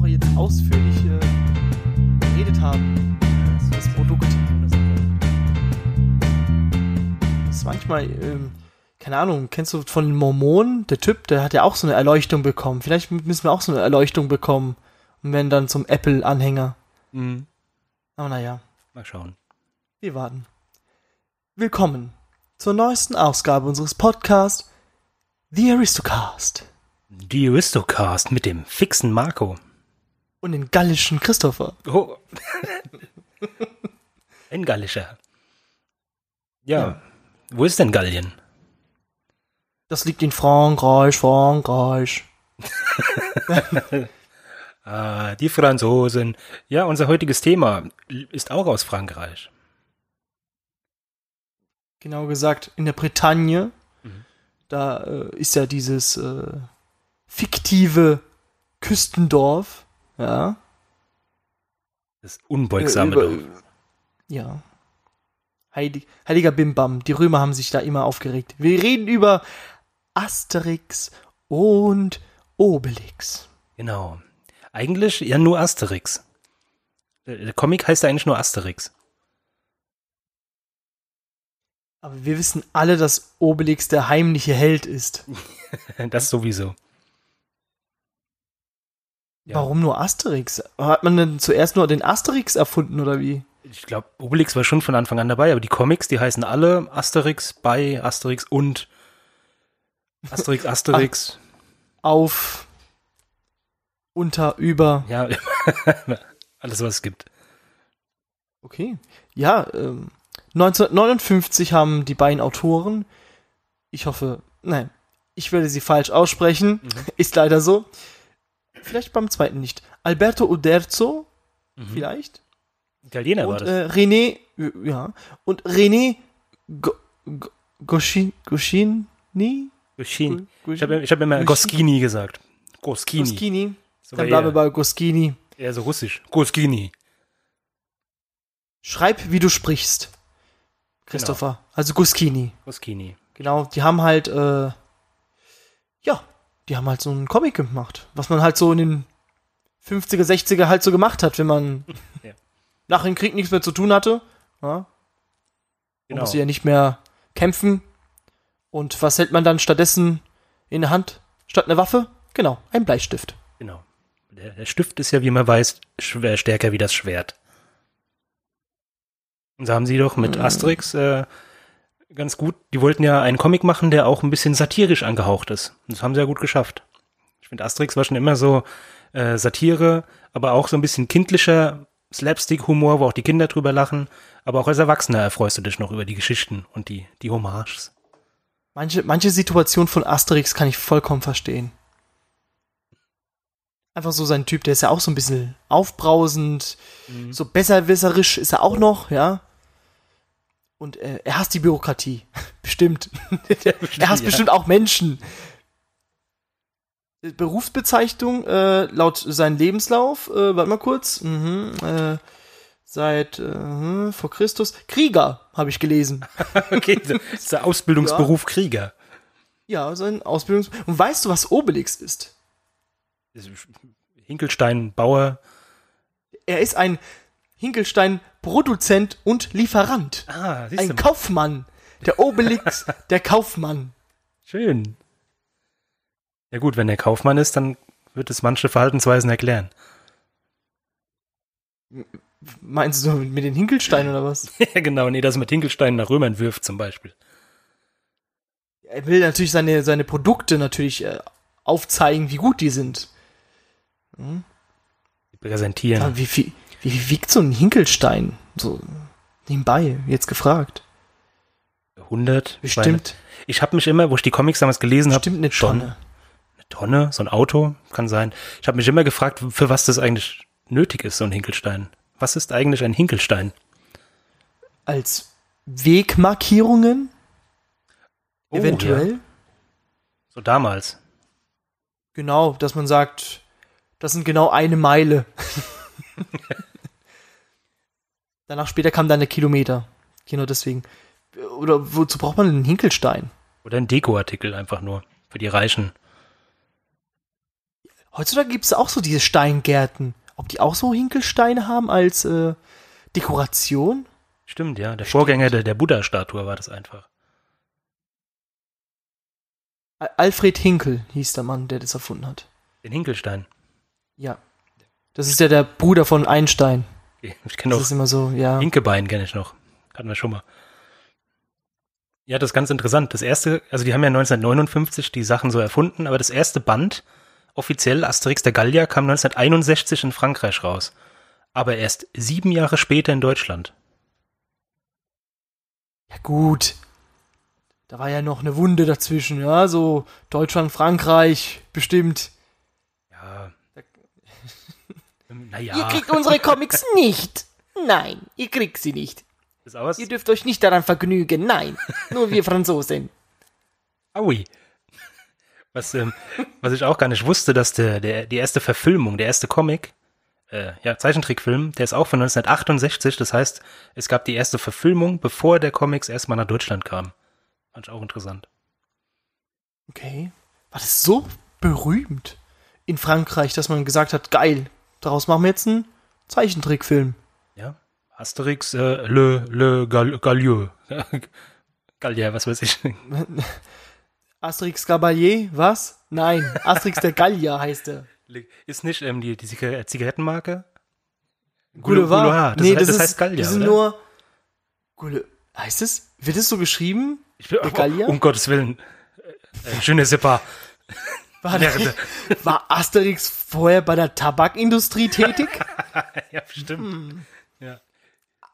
Woche jetzt ausführlich äh, geredet haben. Das Produkt. Das ist manchmal, ähm, keine Ahnung, kennst du von den Mormonen? Der Typ, der hat ja auch so eine Erleuchtung bekommen. Vielleicht müssen wir auch so eine Erleuchtung bekommen und werden dann zum Apple-Anhänger. Mhm. Aber naja, Mal schauen. wir warten. Willkommen zur neuesten Ausgabe unseres Podcasts The Aristocast Die Aristocast mit dem fixen Marco. Und den gallischen Christopher. Oh. Ein Gallischer. Ja. Ja. Wo ist denn Gallien? Das liegt in Frankreich, Frankreich. Ah, die Franzosen. Ja, unser heutiges Thema ist auch aus Frankreich. Genau gesagt, in der Bretagne. Mhm. Da äh, ist ja dieses äh, fiktive Küstendorf. Ja. Das unbeugsame Äh, über- Dorf. Ja. Heilig, heiliger Bimbam. Die Römer haben sich da immer aufgeregt. Wir reden über Asterix und Obelix. Genau. Eigentlich ja nur Asterix. Der der Comic heißt ja eigentlich nur Asterix. Aber wir wissen alle, dass Obelix der heimliche Held ist. Das sowieso. Ja. Warum nur Asterix? Hat man denn zuerst nur den Asterix erfunden oder wie? Ich glaube, Obelix war schon von Anfang an dabei, aber die Comics, die heißen alle Asterix, bei Asterix und Asterix, Asterix. Auf, unter, über. ja, alles, was es gibt. Okay. Ja, ähm, 1959 haben die beiden Autoren, ich hoffe, nein, ich werde sie falsch aussprechen, ist leider so. Vielleicht beim zweiten nicht. Alberto Uderzo, vielleicht. Italiener war Und das. äh, René, ja, und René Go, Go, Goschi, Goschini? Goschini. Go- Ich habe ich hab immer Goskini gesagt. Goskini. Goschini. So Dann war bleiben wir bei Goschini. eher so russisch. Goskini. Schreib, wie du sprichst. Christopher. Also Goschini. Goskini. Genau, die haben halt, äh, ja, die haben halt so einen Comic gemacht, was man halt so in den 50er, 60er halt so gemacht hat, wenn man Ja. nach dem Krieg nichts mehr zu tun hatte. Ja, man Genau. musste ja nicht mehr kämpfen. Und was hält man dann stattdessen in der Hand statt einer Waffe? Genau, ein Bleistift. genau. Der, der Stift ist ja, wie man weiß, schwer, stärker wie das Schwert. Und so haben sie doch mit Mhm. Asterix äh, ganz gut, die wollten ja einen Comic machen, der auch ein bisschen satirisch angehaucht ist. Und das haben sie ja gut geschafft. Ich finde, Asterix war schon immer so äh, Satire, aber auch so ein bisschen kindlicher Slapstick-Humor, wo auch die Kinder drüber lachen. Aber auch als Erwachsener erfreust du dich noch über die Geschichten und die, die Hommages. Manche, manche Situation von Asterix kann ich vollkommen verstehen. Einfach so sein Typ, der ist ja auch so ein bisschen aufbrausend, so besserwisserisch ist er auch noch, ja. Und äh, er hasst die Bürokratie. bestimmt. er hasst ja. bestimmt auch Menschen. Äh, Berufsbezeichnung äh, laut seinem Lebenslauf, äh, warte mal kurz, mhm, äh, seit äh, vor Christus Krieger habe ich gelesen. Okay, das ist der Ausbildungsberuf Krieger. Ja, sein Ausbildungs. Und weißt du, was Obelix ist? Hinkelstein, Bauer. Er ist ein Hinkelstein-Produzent und Lieferant. Ah, siehst Ein Kaufmann. Der Obelix, der Kaufmann. Schön. Ja gut, wenn er Kaufmann ist, dann wird es manche Verhaltensweisen erklären. Meinst du mit den Hinkelsteinen oder was? ja genau, nee, dass man Hinkelstein nach Römern wirft zum Beispiel. Er will natürlich seine, seine Produkte natürlich äh, aufzeigen, wie gut die sind. Die Präsentieren. Wie, viel, wie wiegt so ein Hinkelstein? So nebenbei, jetzt gefragt. 100. Bestimmt, Ich habe mich immer, wo ich die Comics damals gelesen habe, bestimmt eine Tonne. eine Tonne, so ein Auto, kann sein. Ich habe mich immer gefragt, für was das eigentlich nötig ist, so ein Hinkelstein. Was ist eigentlich ein Hinkelstein? Als Wegmarkierungen? Oh, eventuell? Ja. So damals. Genau, dass man sagt, das sind genau eine Meile. Danach später kam dann der Kilometer. Genau deswegen. Oder wozu braucht man einen Hinkelstein? Oder ein Dekoartikel einfach nur. Für die Reichen. Heutzutage gibt es auch so diese Steingärten. Ob die auch so Hinkelsteine haben als äh, Dekoration? Stimmt, ja. Der Vorgänger der, der Buddha-Statue war das einfach. Al- Alfred Hinkel hieß der Mann, der das erfunden hat. Den Hinkelstein. Ja. Das ist ja der Bruder von Einstein. Ich kenne Das auch ist immer so, ja. Hinkebein kenne ich noch. Hatten wir schon mal. Ja, das ist ganz interessant. Das erste, also die haben ja 1959 die Sachen so erfunden, aber das erste Band, offiziell Asterix der Gallier, kam 1961 in Frankreich raus. Aber erst sieben Jahre später in Deutschland. Ja gut. Da war ja noch eine Wunde dazwischen, ja, so Deutschland, Frankreich, bestimmt. Ja. Ihr naja, kriegt unsere Comics nicht. Nein, ihr kriegt sie nicht. ist aus. Ihr dürft euch nicht daran vergnügen. Nein, nur wir Franzosen. Aui. Was, ähm, was ich auch gar nicht wusste, dass der, der, die erste Verfilmung, der erste Comic, äh, ja, Zeichentrickfilm, der ist auch von 1968. Das heißt, es gab die erste Verfilmung, bevor der Comics erstmal nach Deutschland kam. Fand ich auch interessant. Okay. War das so berühmt in Frankreich, dass man gesagt hat, geil, daraus machen wir jetzt einen Zeichentrickfilm. Ja. Asterix, äh, Le, Le Gal, Gallieu. Gallier, was weiß ich. Asterix Gabalier, was? Nein, Asterix der Gallier heißt er. Ist nicht ähm, die, die Ziga- Zigarettenmarke? Boulevard. Das, nee, heißt, das, das ist, heißt Gallier, das sind oder? nur Goule heißt es? Wird es so geschrieben? ich bin, der Gallier? Um Gottes Willen. Äh, äh, schöne Sipper. War, der, war Asterix vorher bei der Tabakindustrie tätig? ja, bestimmt. Hm. Ja.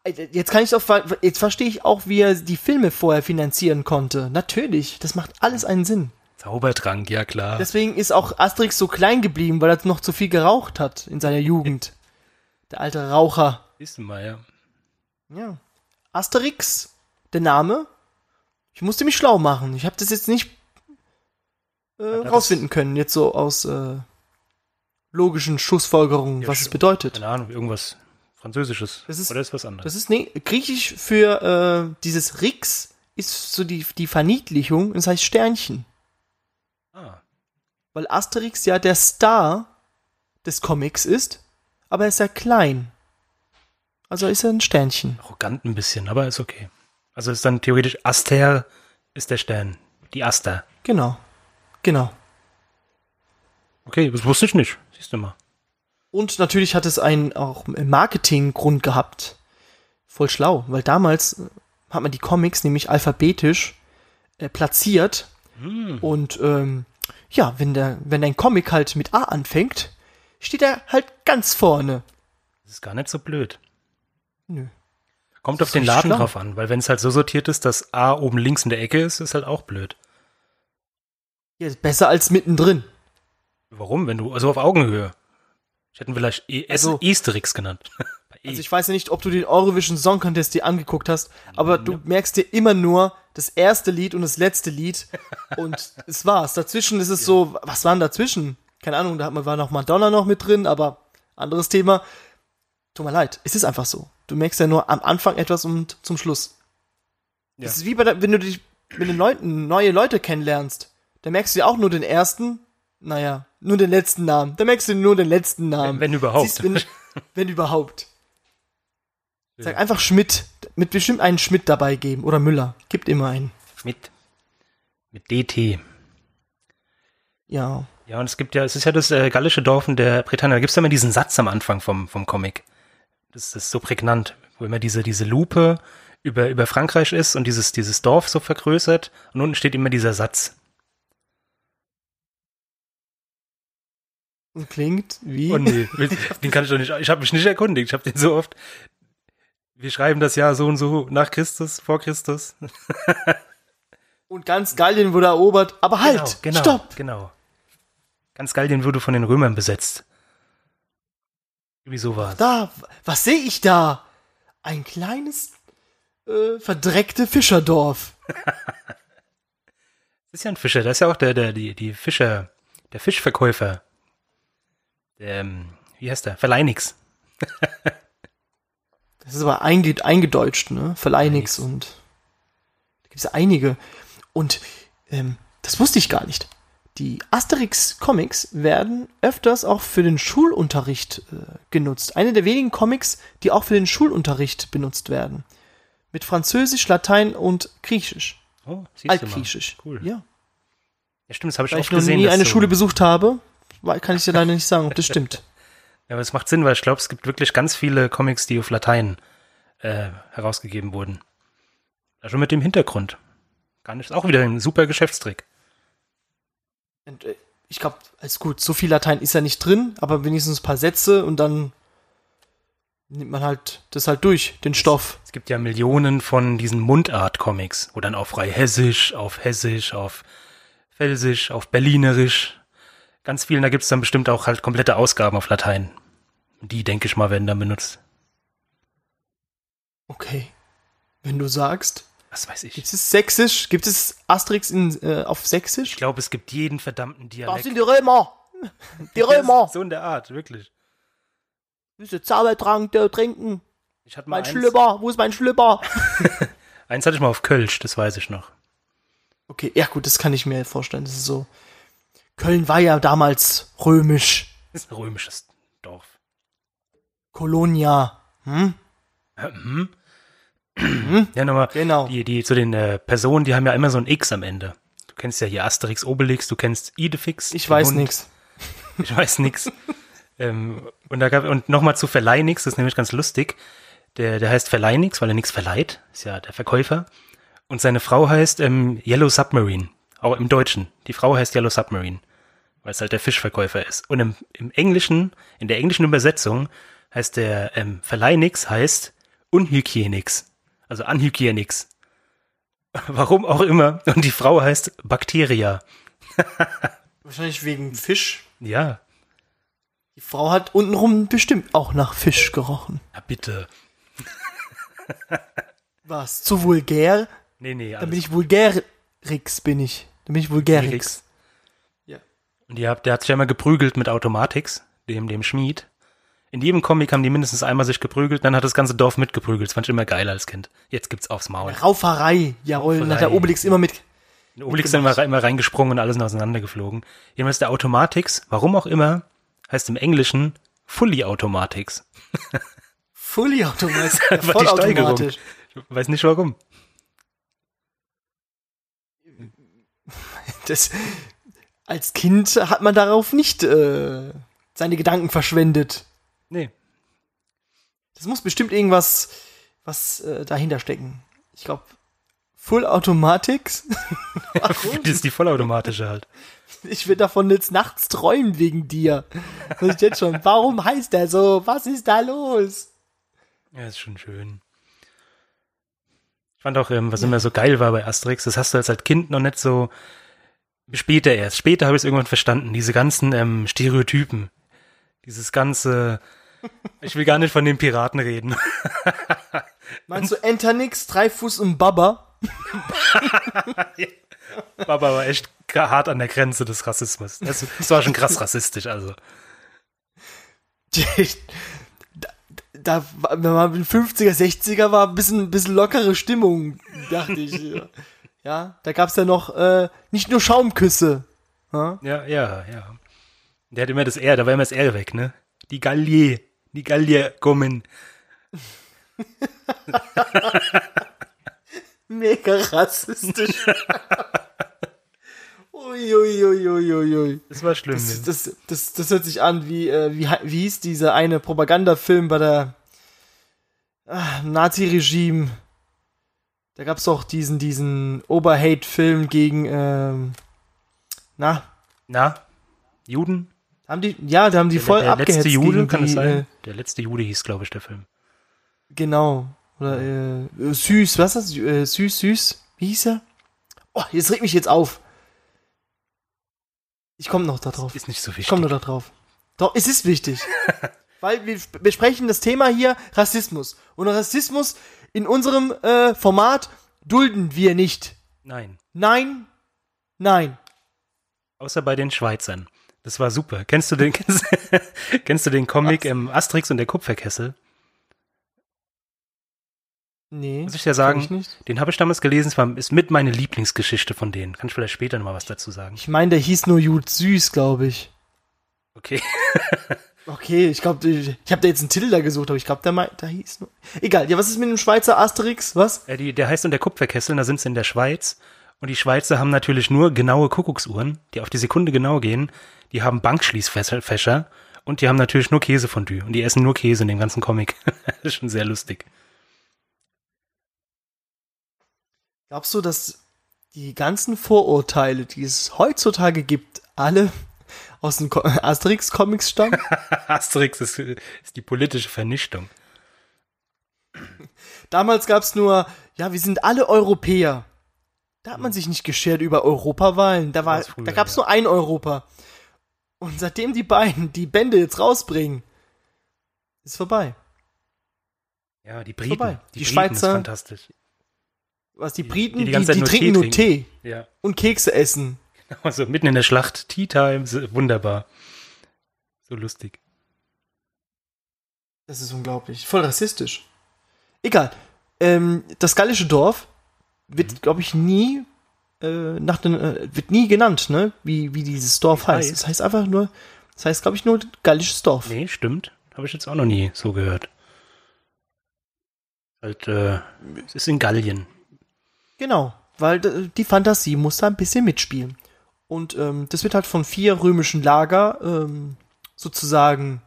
Jetzt kann ich doch, jetzt verstehe ich auch, wie er die Filme vorher finanzieren konnte. Natürlich, das macht alles einen Sinn. Zaubertrank, ja klar. Deswegen ist auch Asterix so klein geblieben, weil er noch zu viel geraucht hat in seiner Jugend. Der alte Raucher. Du mal, ja. Ja. Asterix, der Name. Ich musste mich schlau machen. Ich habe das jetzt nicht äh, rausfinden können, jetzt so aus äh, logischen Schlussfolgerungen, Ja, was es bedeutet. Keine Ahnung, irgendwas Französisches. Das ist- Oder ist was anderes? Das ist, nee, griechisch für äh, dieses Rix ist so die, die Verniedlichung, das heißt Sternchen. ah, Weil Asterix ja der Star des Comics ist, aber er ist ja klein. Also ist er ein Sternchen. arrogant ein bisschen, aber ist okay. Also ist dann theoretisch Aster ist der Stern. Die Aster. Genau. Genau. Okay, das wusste ich nicht. Siehst du mal. Und natürlich hat es einen auch Marketinggrund gehabt. Voll schlau, weil damals äh, hat man die Comics nämlich alphabetisch äh, platziert. Und ähm, ja, wenn der, wenn ein Comic halt mit A anfängt, steht er halt ganz vorne. Das ist gar nicht so blöd. Nö. Kommt Das auf den Laden schlau. drauf an, weil wenn es halt so sortiert ist, dass A oben links in der Ecke ist, ist halt auch blöd. Ja, ist besser als mittendrin. Warum? Wenn du, also auf Augenhöhe. Ich hätte ihn vielleicht e Also- Easterix genannt. E. Also ich weiß ja nicht, ob du den Eurovision Song Contest dir angeguckt hast, aber du merkst dir immer nur das erste Lied und das letzte Lied und es war's. Dazwischen ist es so, was war denn dazwischen? Keine Ahnung, da hat man- war noch Madonna noch mit drin, aber anderes Thema. Tut mir leid, es ist einfach so. Du merkst ja nur am Anfang etwas und zum Schluss. Ja. Das ist wie bei der, wenn du dich mit den Leuten, neue Leute kennenlernst. Da merkst du ja auch nur den ersten, naja, nur den letzten Namen. Da merkst du nur den letzten Namen. Wenn- wenn überhaupt. Siehst, wenn, wenn überhaupt. Sag einfach Schmidt. Mit bestimmt einen Schmidt dabei geben. Oder Müller. Gibt immer einen. Mit, mit DT. Ja. Ja, und es gibt ja, es ist ja das äh, gallische Dorf in der Bretagne. Da gibt's ja immer diesen Satz am Anfang vom, vom Comic. Das, das ist so prägnant, wo immer diese, diese Lupe über, über Frankreich ist und dieses, dieses Dorf so vergrößert. Und unten steht immer dieser Satz. Klingt wie. Oh nee, den kann ich doch nicht. Ich habe mich nicht erkundigt. Ich habe den so oft. Wir schreiben das Jahr so und so nach Christus, vor Christus. Und ganz Gallien wurde erobert. Aber halt! genau, Stopp! Genau. Ganz Gallien wurde von den Römern besetzt. Irgendwie so war. Da, was sehe ich da? Ein kleines, äh, verdreckte Fischerdorf. Das ist ja ein Fischer. Das ist ja auch der, der, die, die Fischer, der Fischverkäufer. Ähm, wie heißt der? Verleinix. Das ist aber einge eingedeutscht, ne? Verleinix und da gibt es einige. Und ähm, das wusste ich gar nicht. die Asterix-Comics werden öfters auch für den Schulunterricht äh, genutzt. Eine der wenigen Comics, die auch für den Schulunterricht benutzt werden. Mit Französisch, Latein und Griechisch. Oh, siehst du mal. Altgriechisch. Cool. Ja. Ja, stimmt, das habe ich Weil oft ich noch gesehen. nie eine so- Schule besucht habe, kann ich dir leider nicht sagen, ob das stimmt. Ja, aber es macht Sinn, weil ich glaube, es gibt wirklich ganz viele Comics, die auf Latein äh, herausgegeben wurden. Also mit dem Hintergrund. Gar nicht, auch wieder ein super Geschäftstrick. Und, äh, ich glaube, alles gut, so viel Latein ist ja nicht drin, aber wenigstens ein paar Sätze und dann nimmt man halt das halt durch, den Stoff. Es gibt ja Millionen von diesen Mundart-Comics, wo dann auf frei Hessisch, auf Hessisch, auf Felsisch, auf Berlinerisch, ganz vielen, da gibt's dann bestimmt auch halt komplette Ausgaben auf Latein. Die, denke ich mal, werden dann benutzt. Okay. Wenn du sagst, Was weiß ich. gibt es Sächsisch? Gibt es Asterix in, äh, auf Ich Sächsisch? glaube, es gibt jeden verdammten Das Dialekt. sind die Römer! Die Römer! So in der Art, wirklich. Diese Zaubertrank trinken. Ich hatte mal Mein eins, Schlüpper, wo ist mein Schlüpper? eins hatte ich mal auf Kölsch, das weiß ich noch. Okay, ja gut, das kann ich mir vorstellen. Das ist so. Köln war ja damals römisch. Ist ein römisches Dorf. Kolonia. Hm? Mhm. Ja, nochmal, Genau. die, die, zu den äh, Personen, die haben ja immer so ein X am Ende. Du kennst ja hier Asterix, Obelix, du kennst Idefix. Ich weiß Hund. nichts. Ich weiß nix. ähm, und da gab, und nochmal zu Verleihmix, das ist nämlich ganz lustig. Der, der heißt Verleihmix, weil er nichts verleiht. Ist ja der Verkäufer. Und seine Frau heißt ähm, Yellow Submarine. Auch im Deutschen. Die Frau heißt Yellow Submarine. Weil es halt der Fischverkäufer ist. Und im, im Englischen, in der englischen Übersetzung heißt der ähm, Verleihmix heißt Unhygienix. Also Unhygienix. Warum auch immer. Und die Frau heißt Bacteria. Wahrscheinlich wegen Fisch. Ja. Die Frau hat untenrum bestimmt auch nach Fisch gerochen. Ja, bitte. Was? Zu vulgär? Nee, nee, Dann bin ich Vulgärix, bin ich. Dann bin ich Vulgärix. Felix. Ja. Und die hat, der hat sich ja immer geprügelt mit Automatix, dem, dem Schmied. In jedem Comic haben die mindestens einmal sich geprügelt, dann hat das ganze Dorf mitgeprügelt. Das fand ich immer geil als Kind. Jetzt gibt's aufs Maul. Rauferei. Jawohl, dann hat der. Obelix immer mit. In Obelix sind immer, immer reingesprungen und alles auseinandergeflogen. Jedenfalls der Automatix, warum auch immer, heißt im Englischen Fully Automatics. Fully automatisch. Einfach die Steigerung. Vollautomatisch. Ich weiß nicht warum. Das, als Kind hat man darauf nicht äh, seine Gedanken verschwendet. Nee. Das muss bestimmt irgendwas was äh, dahinter stecken. Ich glaube, Full Automatics. Das ist die vollautomatische halt. Ich will davon jetzt nachts träumen wegen dir. Das ist jetzt schon. Warum heißt der so? Was ist da los? Ja, ist schon schön. Ich fand auch, ähm, was immer so geil war bei Asterix, das hast du als, als Kind noch nicht so später erst. Später habe ich es irgendwann verstanden, diese ganzen ähm, Stereotypen. Dieses ganze, ich will gar nicht von den Piraten reden. Meinst du Enternix, Dreifuß und Baba? Baba war echt hart an der Grenze des Rassismus. Das, das war schon krass rassistisch, also. da, da, war- wenn man in den 50er, 60er war, ein bisschen, bisschen lockere Stimmung, dachte ich. Ja, da gab's ja noch äh, nicht nur Schaumküsse. Ja? Ja, ja, ja. Der hat immer das R, da war immer das R weg, ne? Die Gallier, die Gallier kommen. Mega rassistisch. Uiuiuiuiui. Das war schlimm. Das, das, das, das hört sich an wie, äh, wie, wie hieß dieser eine Propagandafilm bei der ah, Nazi-Regime. Da gab's doch diesen, diesen Oberhate-Film gegen, ähm, na, Na, Juden? haben die, ja, da haben die voll der, der abgehetzt letzte Jude, kann die, es sein? Äh, der letzte Jude hieß, glaube ich, der Film. genau. Oder, äh, süß, was ist das? Äh, süß, süß. Wie hieß er? Oh, jetzt regt mich jetzt auf. Ich komme noch da drauf. Ist nicht so Ich wichtig. komme nur da drauf. Doch, es ist wichtig. Weil wir besprechen das Thema hier Rassismus. Und Rassismus in unserem äh, Format dulden wir nicht. Nein. Nein, nein. Außer bei den Schweizern. Das war super. Kennst du den, kennst, kennst du den Comic ähm, Asterix und der Kupferkessel? Nee. Muss ich ja kenn sagen, Ich, nicht. den habe ich damals gelesen, es war, ist mit meine Lieblingsgeschichte von denen. Kann ich vielleicht später noch mal was dazu sagen. ich meine, der hieß nur Jud Süß, glaube ich. Okay. Okay, ich glaube, ich, ich habe da jetzt einen Titel da gesucht, aber ich glaube, der, mei- der hieß nur. Egal, ja, was ist mit dem Schweizer Asterix? Was? Äh, die, der heißt und der Kupferkessel, da sind sie in der Schweiz. Und die Schweizer haben natürlich nur genaue Kuckucksuhren, die auf die Sekunde genau gehen. Die haben Bankschließfächer und die haben natürlich nur Käsefondue. Und die essen nur Käse in dem ganzen Comic. das ist schon sehr lustig. Glaubst du, dass die ganzen Vorurteile, die es heutzutage gibt, alle aus den Ko- Asterix-Comics stammen? Asterix ist, ist die politische Vernichtung. Damals gab's nur, ja, wir sind alle Europäer. Da hat man sich nicht geschert über Europawahlen. Da, war, war's früher, da gab's ja. nur ein Europa. Und seitdem die beiden die Bände jetzt rausbringen, ist vorbei. Ja, die Briten. Vorbei. Die, Die Briten Schweizer- ist fantastisch. Was die Die- Briten, die die, die trinken nur Tee Ja. und Kekse essen. Also mitten in der Schlacht, Tea Time, so- wunderbar. So lustig. Das ist unglaublich. Voll rassistisch. Egal. Ähm, das gallische Dorf wird, Mhm. glaube ich, nie äh, nach den, äh, wird nie genannt, ne? Wie, wie dieses Dorf Ich heißt. weiß. Das heißt einfach nur, das heißt, glaube ich, nur gallisches Dorf. Nee, stimmt. Habe ich jetzt auch noch nie so gehört. Halt, äh, es ist in Gallien. Genau, weil d- die Fantasie muss da ein bisschen mitspielen. Und ähm, das wird halt von vier römischen Lager ähm, sozusagen,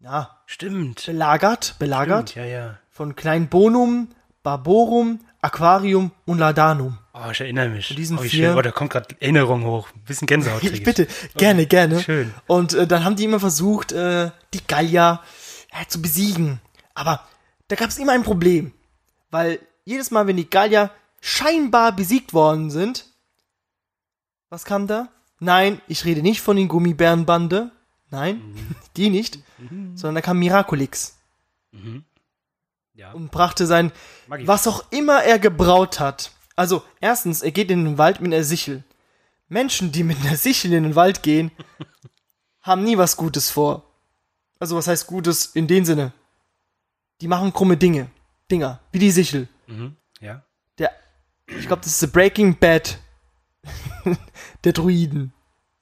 ja, Stimmt. belagert, belagert. Stimmt, ja, ja. Von Kleinbonum, Barborum, Aquarium und Ladanum. Oh, ich erinnere mich. Von diesen oh, wie vier- schön. Oh, da kommt gerade Erinnerung hoch. Ein bisschen Gänsehaut. Ich bitte, gerne, gerne. Schön. Und äh, dann haben die immer versucht, äh, die Gallier ja, zu besiegen. Aber da gab es immer ein Problem. Weil jedes Mal, wenn die Gallier scheinbar besiegt worden sind, was kam da? Nein, ich rede nicht von den Gummibärenbande. Nein, die nicht. Sondern da kam Miraculix Mhm. Ja. und brachte sein, Magie. was auch immer er gebraut hat. Also, erstens, er geht in den Wald mit einer Sichel. Menschen, die mit einer Sichel in den Wald gehen, haben nie was Gutes vor. Also, was heißt Gutes in dem Sinne? Die machen krumme Dinge. Dinger. Wie die Sichel. Mhm. Ja. Der, ich glaube, das ist The Breaking Bad der Druiden.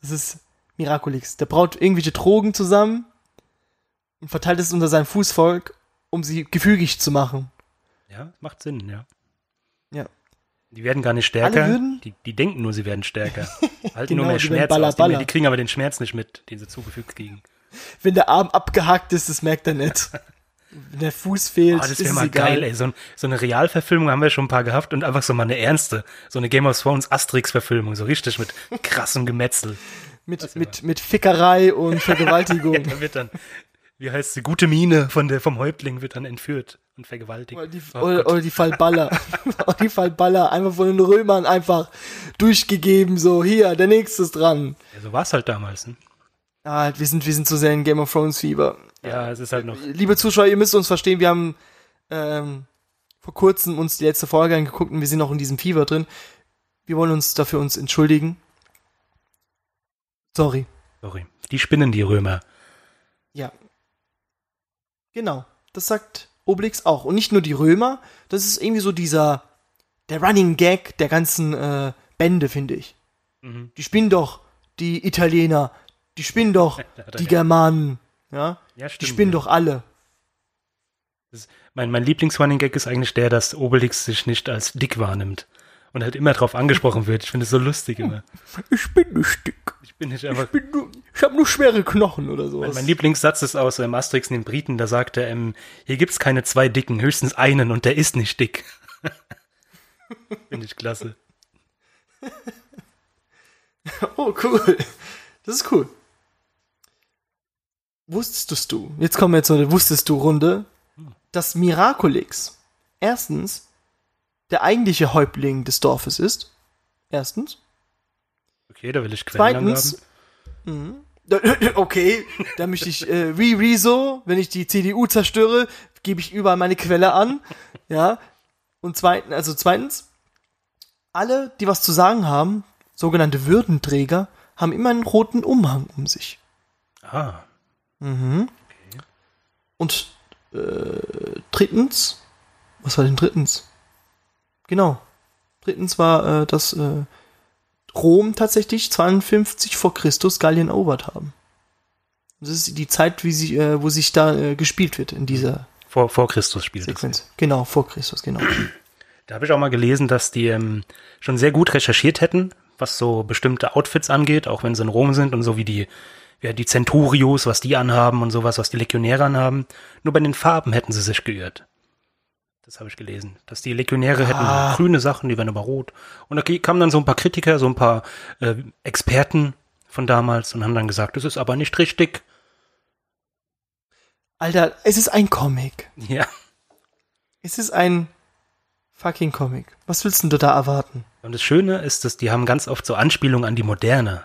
Das ist Miraculix. Der braut irgendwelche Drogen zusammen und verteilt es unter sein Fußvolk, um sie gefügig zu machen. Ja, macht Sinn, ja. Ja. Die werden gar nicht stärker. Die, die denken nur, sie werden stärker. Halten Genau, nur mehr Schmerz baller, aus. Die, baller. die kriegen aber den Schmerz nicht mit, den sie zugefügt kriegen. Wenn der Arm abgehackt ist, das merkt er nicht. Der Fuß fehlt, Ah, das ist wäre mal egal. geil, ey. So, so eine Realverfilmung haben wir schon ein paar gehabt und einfach so mal eine ernste. So eine Game of Thrones Asterix-Verfilmung. So richtig mit krassem Gemetzel. Mit, mit, mit Fickerei und Vergewaltigung. Ja, da wird dann, wie heißt sie, gute Mine von der, vom Häuptling wird dann entführt und vergewaltigt. Oder die, Oh oder, oder die Fallballer. oder die Fallballer. Einfach von den Römern einfach durchgegeben. So, hier, der nächste ist dran. Ja, so war es halt damals. Ne? Ah, wir sind, wir sind zu sehr in Game of Thrones Fieber. Ja, es ist halt noch. Liebe Zuschauer, ihr müsst uns verstehen, wir haben ähm, vor kurzem uns die letzte Folge angeguckt und wir sind noch in diesem Fieber drin. Wir wollen uns dafür uns entschuldigen. Sorry. Sorry. Die spinnen die Römer. Ja. Genau. Das sagt Obelix auch. Und nicht nur die Römer, das ist irgendwie so dieser, der Running Gag der ganzen äh, Bände, finde ich. Mhm. Die spinnen doch, die Italiener, die spinnen doch, die. Germanen, ja, Ja, die stimmt. spinnen ja. doch alle. Mein, mein Lieblings-Running Gag ist eigentlich der, dass Obelix sich nicht als dick wahrnimmt. Und halt immer drauf angesprochen wird. Ich finde es so lustig immer. Ich bin nicht dick. Ich bin nicht einfach. Ich, bin nur, ich habe nur schwere Knochen oder sowas. Mein, mein Lieblingssatz ist aus ähm, Asterix in den Briten, da sagt er, ähm, hier gibt's keine zwei Dicken, höchstens einen und der ist nicht dick. Finde ich klasse. Oh, cool. Das ist cool. Wusstest du, jetzt kommen wir zu der Wusstest du Runde, dass Miraculix erstens der eigentliche Häuptling des Dorfes ist? Erstens. Okay, da will ich. Zweitens. Mhm. Okay, da möchte ich äh, Re Rezo, wenn ich die CDU zerstöre, gebe ich überall meine Quelle an. Ja. Und zweitens, also zweitens, alle, die was zu sagen haben, sogenannte Würdenträger, haben immer einen roten Umhang um sich. Ah, Mhm. Und äh, drittens, was war denn drittens? Genau. Drittens war, äh, dass äh, Rom tatsächlich 52 vor Christus Gallien erobert haben. Das ist die Zeit, wie sie, äh, wo sich da äh, gespielt wird in dieser Vor, vor Christus spielt das. Sequenz. Genau, vor Christus, genau. Da habe ich auch mal gelesen, dass die ähm, schon sehr gut recherchiert hätten, was so bestimmte Outfits angeht, auch wenn sie in Rom sind und so wie die, ja, die Centurios, was die anhaben und sowas, was die Legionäre anhaben. Nur bei den Farben hätten sie sich geirrt. Das habe ich gelesen. Dass die Legionäre hätten Ah. grüne Sachen, die wären aber rot. Und da kamen dann so ein paar Kritiker, so ein paar äh, Experten von damals und haben dann gesagt, das ist aber nicht richtig. Alter, es ist ein Comic. Ja. Es ist ein fucking Comic. Was willst denn du da erwarten? Und das Schöne ist, dass die haben ganz oft so Anspielungen an die Moderne.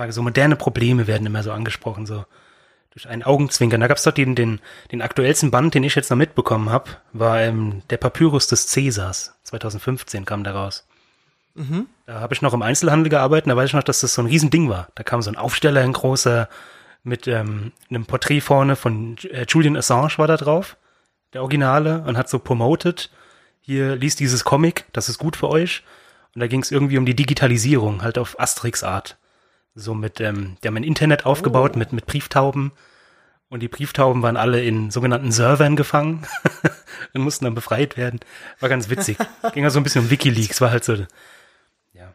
Mag so moderne Probleme werden immer so angesprochen, so durch einen Augenzwinkern. Da gab's doch den, den, den aktuellsten Band, den ich jetzt noch mitbekommen habe, war ähm, der Papyrus des Cäsars. 2015 kam der raus. Da habe ich noch im Einzelhandel gearbeitet, da weiß ich noch, dass das so ein Riesending war. Da kam so ein Aufsteller, ein großer, mit ähm, einem Porträt vorne von äh, Julian Assange war da drauf, der Originale, und hat so promoted, hier liest dieses Comic, das ist gut für euch. Und da ging es irgendwie um die Digitalisierung, halt auf Asterix-Art. So mit, ähm, die haben ein Internet aufgebaut mit, mit Brieftauben. Und die Brieftauben waren alle in sogenannten Servern gefangen und mussten dann befreit werden. War ganz witzig. Ging ja so ein bisschen um Wikileaks, war halt so, ja.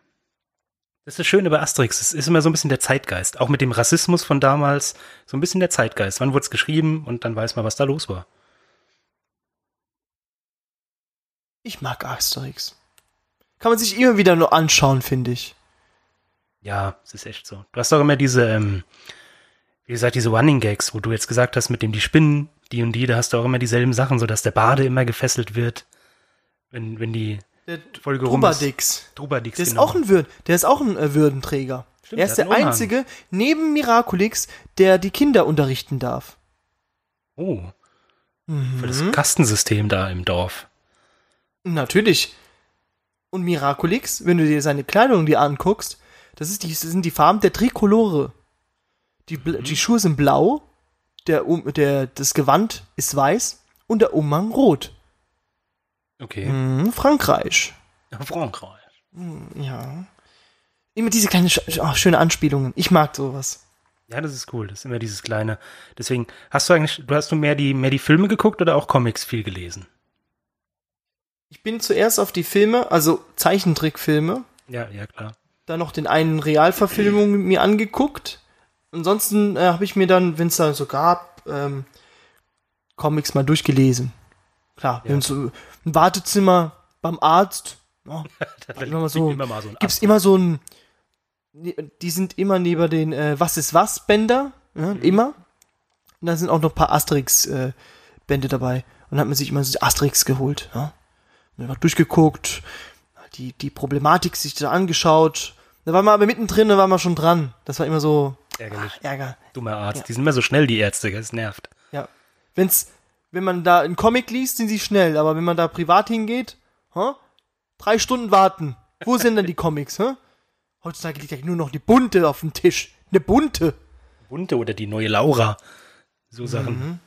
Das ist das Schöne bei Asterix. Es ist immer so ein bisschen der Zeitgeist. Auch mit dem Rassismus von damals, so ein bisschen der Zeitgeist. Wann wurde es geschrieben und dann weiß man, was da los war. Ich mag Asterix. Kann man sich immer wieder nur anschauen, finde ich. Ja, es ist echt so. Du hast doch immer diese, ähm, wie gesagt, diese Running Gags, wo du jetzt gesagt hast, mit dem die Spinnen, die und die, da hast du auch immer dieselben Sachen, so dass der Bade immer gefesselt wird, wenn, wenn die Der Folge rum ist. Trubadix. Trubadix, Der ist genau. auch ein Würden, der ist auch ein äh, Würdenträger. Stimmt, er ist der einzige neben Miraculix, der die Kinder unterrichten darf. Oh, für Mhm. das Kastensystem da im Dorf. Natürlich. Und Miraculix, wenn du dir seine Kleidung dir anguckst, das, ist die, das sind die Farben der Trikolore. Die, Bl- die Schuhe sind blau, der, der, das Gewand ist weiß und der Umhang rot. Okay. Mhm, Frankreich. Frankreich. Ja. Immer diese kleinen sch oh, schöne Anspielungen. Ich mag sowas. Ja, das ist cool. Das ist immer dieses kleine. Deswegen, hast du eigentlich, du hast du mehr die, mehr die Filme geguckt oder auch Comics viel gelesen? Ich bin zuerst auf die Filme, also Zeichentrickfilme, Ja, ja, klar. Dann noch den einen Realverfilmung mir angeguckt. Ansonsten äh, habe ich mir dann, wenn es da so gab, ähm, Comics mal durchgelesen. Klar, Ja. so ein Wartezimmer beim Arzt, Da immer so- immer mal so ein gibt's immer so ein, die sind immer neben den äh, Was ist was Bänder, ja, immer. Und da sind auch noch ein paar Asterix äh, Bände dabei. Und dann hat man sich immer so Asterix geholt, ja. Und einfach durchgeguckt, die, die Problematik sich da angeschaut. Da war man aber mittendrin, da war man schon dran. Das war immer so Ärgerlich. Ärger. Dummer Arzt. Ja. Die sind immer so schnell, die Ärzte, das nervt. Ja. Wenn's, wenn man da einen Comic liest, sind sie schnell, aber wenn man da privat hingeht, hä? drei Stunden warten. Wo sind denn die Comics, hä? Heutzutage liegt ja nur noch die bunte auf dem Tisch. Eine bunte. Bunte oder die neue Laura. So Sachen. Mhm.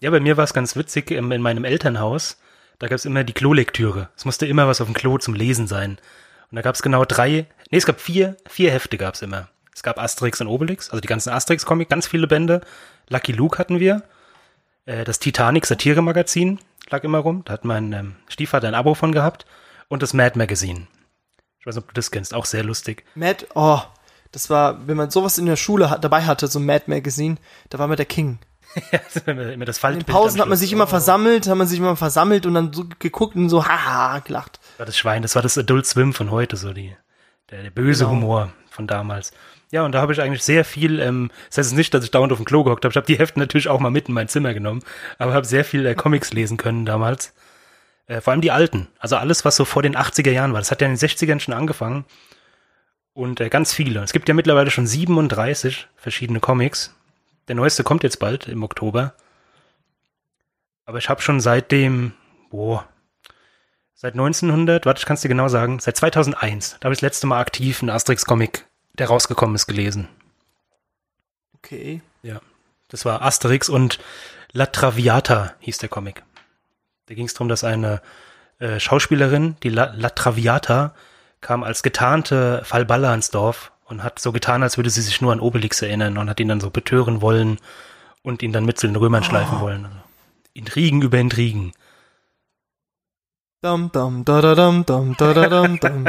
Ja, bei mir war es ganz witzig, ähm, in meinem Elternhaus, da gab es immer die Klolektüre. Es musste immer was auf dem Klo zum Lesen sein. Und da gab es genau drei, nee, es gab vier, vier Hefte gab es immer. Es gab Asterix und Obelix, also die ganzen Asterix-Comic, ganz viele Bände. Lucky Luke hatten wir. Äh, das Titanic Satire-Magazin lag immer rum. Da hat mein ähm, Stiefvater ein Abo von gehabt. Und das Mad Magazine. Ich weiß nicht, ob du das kennst, auch sehr lustig. Mad, oh, das war, wenn man sowas in der Schule hat, dabei hatte, so ein Mad Magazine, da war man der King. Ja, immer, immer das In Faltbild den Pausen hat man sich immer Oh. versammelt, hat man sich immer versammelt und dann so geguckt und so, haha, gelacht. war das Schwein, das war das Adult Swim von heute, so die, der, der böse Genau. Humor von damals. Ja, und da habe ich eigentlich sehr viel, ähm, das heißt nicht, dass ich dauernd auf dem Klo gehockt habe, ich habe die Hefte natürlich auch mal mit in mein Zimmer genommen, aber habe sehr viel äh, Comics lesen können damals. Äh, vor allem die alten, also alles, was so vor den 80er Jahren war. Das hat ja in den 60ern schon angefangen. Und äh, ganz viele. Es gibt ja mittlerweile schon 37 verschiedene Comics. Der neueste kommt jetzt bald im Oktober. Aber ich habe schon seitdem, boah, Seit 1900, warte, ich kann es dir genau sagen, seit 2001. Da habe ich das letzte Mal aktiv einen Asterix-Comic, der rausgekommen ist, gelesen. Okay. Ja. Das war Asterix und La Traviata hieß der Comic. Da ging es darum, dass eine äh, Schauspielerin, die La, La Traviata, kam als getarnte Fallballer ins Dorf und hat so getan, als würde sie sich nur an Obelix erinnern und hat ihn dann so betören wollen und ihn dann mit zu den Römern schleifen Oh. wollen. Also, Intrigen über Intrigen. Dam, dam, da, da, dam, dam, da, da, dam, dam.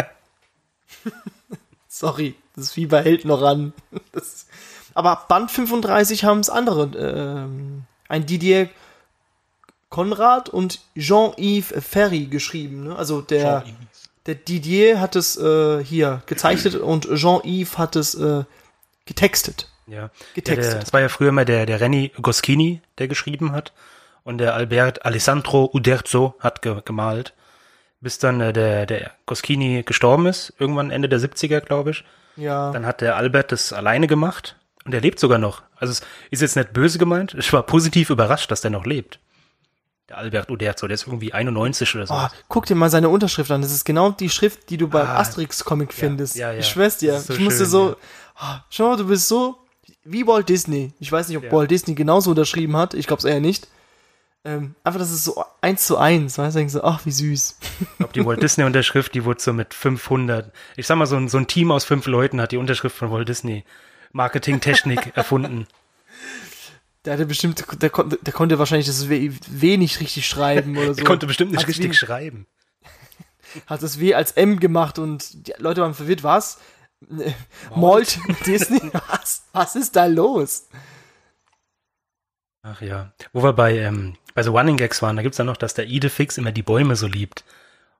Sorry, das bei Held noch ran. Das, aber ab Band 35 haben es andere. Ähm, ein Didier Konrad und Jean-Yves Ferry geschrieben. Ne? Also der, der Didier hat es äh, hier gezeichnet und Jean-Yves hat es äh, getextet. Ja. Ja, der, Getextet. das war ja früher mal der, der Renny Goschini, der geschrieben hat. Und der Albert Alessandro Uderzo hat ge gemalt. Bis dann äh, der, der Goschini gestorben ist, irgendwann Ende der 70er, glaube ich. ja. Dann hat der Albert das alleine gemacht. Und er lebt sogar noch. Also es ist jetzt nicht böse gemeint. Ich war positiv überrascht, dass der noch lebt. Der Albert Uderzo, der ist irgendwie 91 oder so. Oh, guck dir mal seine Unterschrift an. Das ist genau die Schrift, die du beim Ah, Asterix-Comic findest. ja, ja. Ich schwör's dir. So ich musste schön, so. ja. Ah, schau mal, du bist so wie Walt Disney. Ich weiß nicht, ob. Walt Disney genauso unterschrieben hat. Ich glaube es eher nicht. Ähm, einfach, das ist so eins zu eins. Weißt du, denkst so, ach, wie süß. Ich glaube, die Walt Disney Unterschrift, die wurde so mit 500. Ich sag mal, so ein, so ein Team aus fünf Leuten hat die Unterschrift von Walt Disney Marketingtechnik erfunden. Der hatte bestimmt, der, konnte, der konnte wahrscheinlich das W, w nicht richtig schreiben oder so. Der konnte bestimmt nicht Hat's richtig wie- schreiben. Hat das W als M gemacht und die Leute waren verwirrt, was? Äh, Malt Disney? Was? Was ist da los? Ach ja. Wo wir bei, ähm, bei so Running Gags waren, da gibt's ja noch, dass der Idefix immer die Bäume so liebt.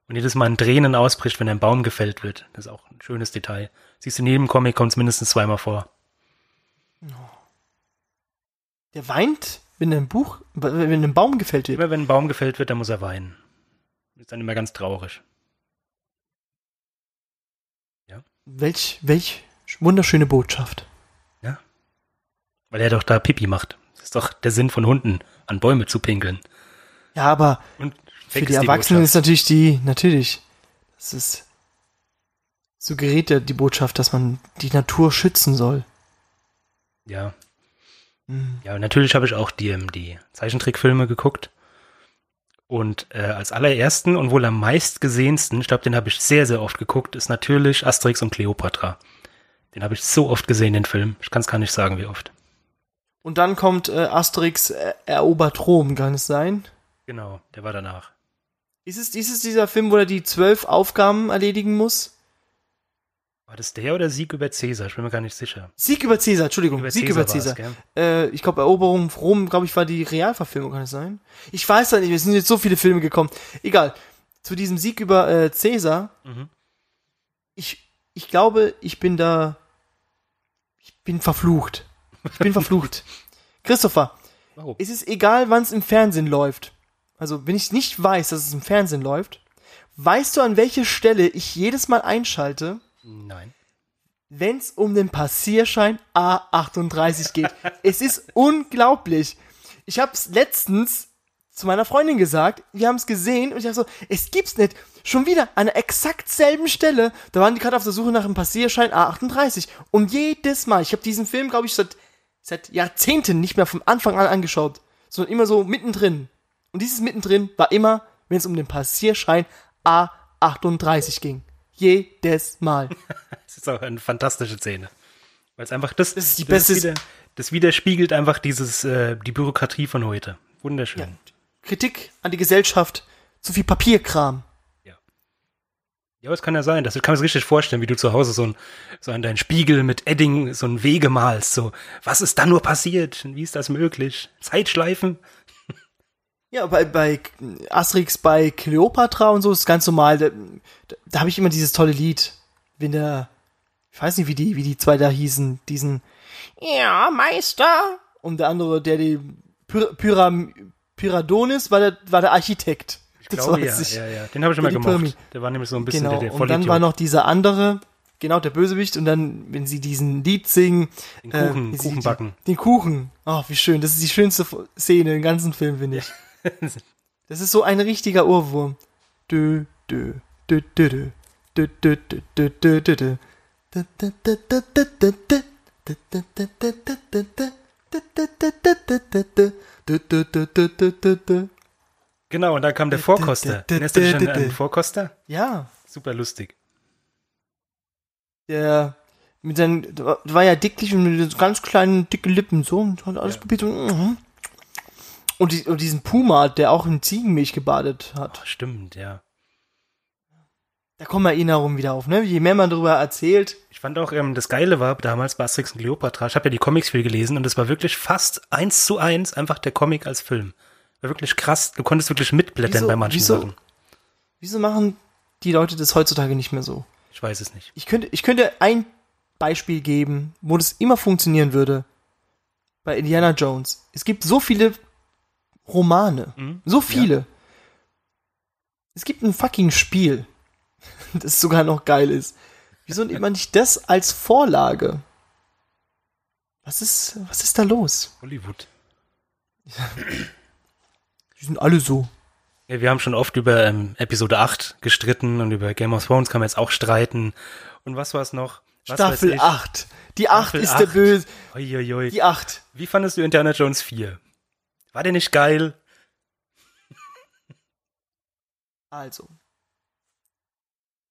Und jedes Mal in Tränen ausbricht, wenn ein Baum gefällt wird. Das ist auch ein schönes Detail. Siehst du, in jedem Comic kommt es mindestens zweimal vor. Der weint, wenn ein Buch, wenn ein Baum gefällt wird. Immer wenn ein Baum gefällt wird, dann muss er weinen. Ist dann immer ganz traurig. Welch, welch wunderschöne Botschaft. Weil er doch da Pipi macht. Das ist doch der Sinn von Hunden, an Bäume zu pinkeln. Ja, aber Und für die ist Erwachsenen ist Botschaft. natürlich die, natürlich, das ist, suggeriert ja die Botschaft, dass man die Natur schützen soll. Ja. Ja, natürlich habe ich auch die, ähm, die Zeichentrickfilme geguckt. Und äh, als allerersten und wohl am meistgesehensten, ich glaube, den habe ich sehr, sehr oft geguckt, ist natürlich Asterix und Cleopatra. Den habe ich so oft gesehen, den Film. Ich kann es gar nicht sagen, wie oft. Und dann kommt äh, Asterix äh, erobert Rom, kann es sein? Genau, der war danach. Ist es, ist es dieser Film, wo er die zwölf Aufgaben erledigen muss? War das der oder Sieg über Cäsar? Ich bin mir gar nicht sicher. Sieg über Cäsar, Entschuldigung, Sieg über war's, Cäsar. Äh, ich glaube, Eroberung Rom, glaube ich, war die Realverfilmung, kann es sein? Ich weiß ja nicht, es sind jetzt so viele Filme gekommen. Egal. Zu diesem Sieg über äh, Cäsar, Mhm. ich, ich glaube, ich bin da, ich bin verflucht. Ich bin verflucht. Christopher, Warum? es ist egal, wann es im Fernsehen läuft. Also, wenn ich nicht weiß, dass es im Fernsehen läuft, weißt du, an welche Stelle ich jedes Mal einschalte, Nein. wenn es um den Passierschein A38 geht. es ist unglaublich. Ich habe es letztens zu meiner Freundin gesagt, wir haben es gesehen und ich dachte so, es gibt's nicht. Schon wieder an der exakt selben Stelle. Da waren die gerade auf der Suche nach einem Passierschein A38 und jedes Mal, ich habe diesen Film, glaube ich, seit seit Jahrzehnten nicht mehr vom Anfang an angeschaut, sondern immer so mittendrin. Und dieses mittendrin war immer, wenn es um den Passierschein A38 ging. Jedes Mal. Das ist auch eine fantastische Szene. Weil es einfach das, Das ist die beste- Wieder, das widerspiegelt einfach dieses, äh, die Bürokratie von heute. Wunderschön. Ja. Kritik an die Gesellschaft, zu viel Papierkram. Ja, aber es kann ja sein, das kann man sich richtig vorstellen, wie du zu Hause so, ein, so an deinen Spiegel mit Edding so ein Wege malst. So, was ist da nur passiert? Wie ist das möglich? Zeitschleifen? Ja, bei, bei Asterix, bei Cleopatra und so ist ganz normal. Da, da, da habe ich immer dieses tolle Lied. Wenn der, ich weiß nicht, wie die, wie die zwei da hießen, diesen Ja, Meister. Und der andere, der die Pyra, Pyram, Pyradonis, war der, war der Architekt. Ich glaube, ja, ja, ja. Den habe ich immer die gemocht. Pyramid. Der war nämlich so ein bisschen Genau, der, der und dann war noch dieser andere, genau, der Bösewicht, und dann, wenn sie diesen Lied singen, Den Kuchen- sie Kuchen backen. Den Kuchen. Oh, wie schön. Das ist die schönste Szene im ganzen Film, finde ich. Das ist so ein richtiger Ohrwurm. Dö, dö, dö, dö, dö. Dö, dö, dö, dö, dö, dö. Genau, und dann kam der Vorkoster. Erinnerst du dich an den Vorkoster? Ja, Super lustig. der mit seinen, war ja dicklich und mit ganz kleinen, dicke Lippen so und hat alles Ja. probiert und, mhm. Und, die, und diesen Puma, der auch in Ziegenmilch gebadet hat. Ach, stimmt, ja. Da kommen Erinnerungen wieder auf, ne? Je mehr man darüber erzählt, Ich fand auch, ähm, das Geile war damals bei Asterix und Cleopatra, ich habe ja die Comics viel gelesen und es war wirklich fast eins zu eins einfach der Comic als Film. War wirklich krass. Du konntest wirklich mitblättern Wieso- bei manchen wieso- Sachen. wieso machen die Leute das heutzutage nicht mehr so? Ich weiß es nicht. Ich könnte, ich könnte ein Beispiel geben, wo das immer funktionieren würde. Bei Indiana Jones. Es gibt so viele Romane. Mhm. So viele. Es gibt ein fucking Spiel, das sogar noch geil ist. Wieso nimmt man nicht das als Vorlage? Was ist, was ist da los? Hollywood. Die sind alle so. Ja, wir haben schon oft über ähm, Episode 8 gestritten und über Game of Thrones kann man jetzt auch streiten. Und was war es noch? Was Staffel ich? 8. Die 8 Staffel ist der 8. Böse. Uiuiui. Die 8. Wie fandest du Indiana Jones 4? War der nicht geil? Also.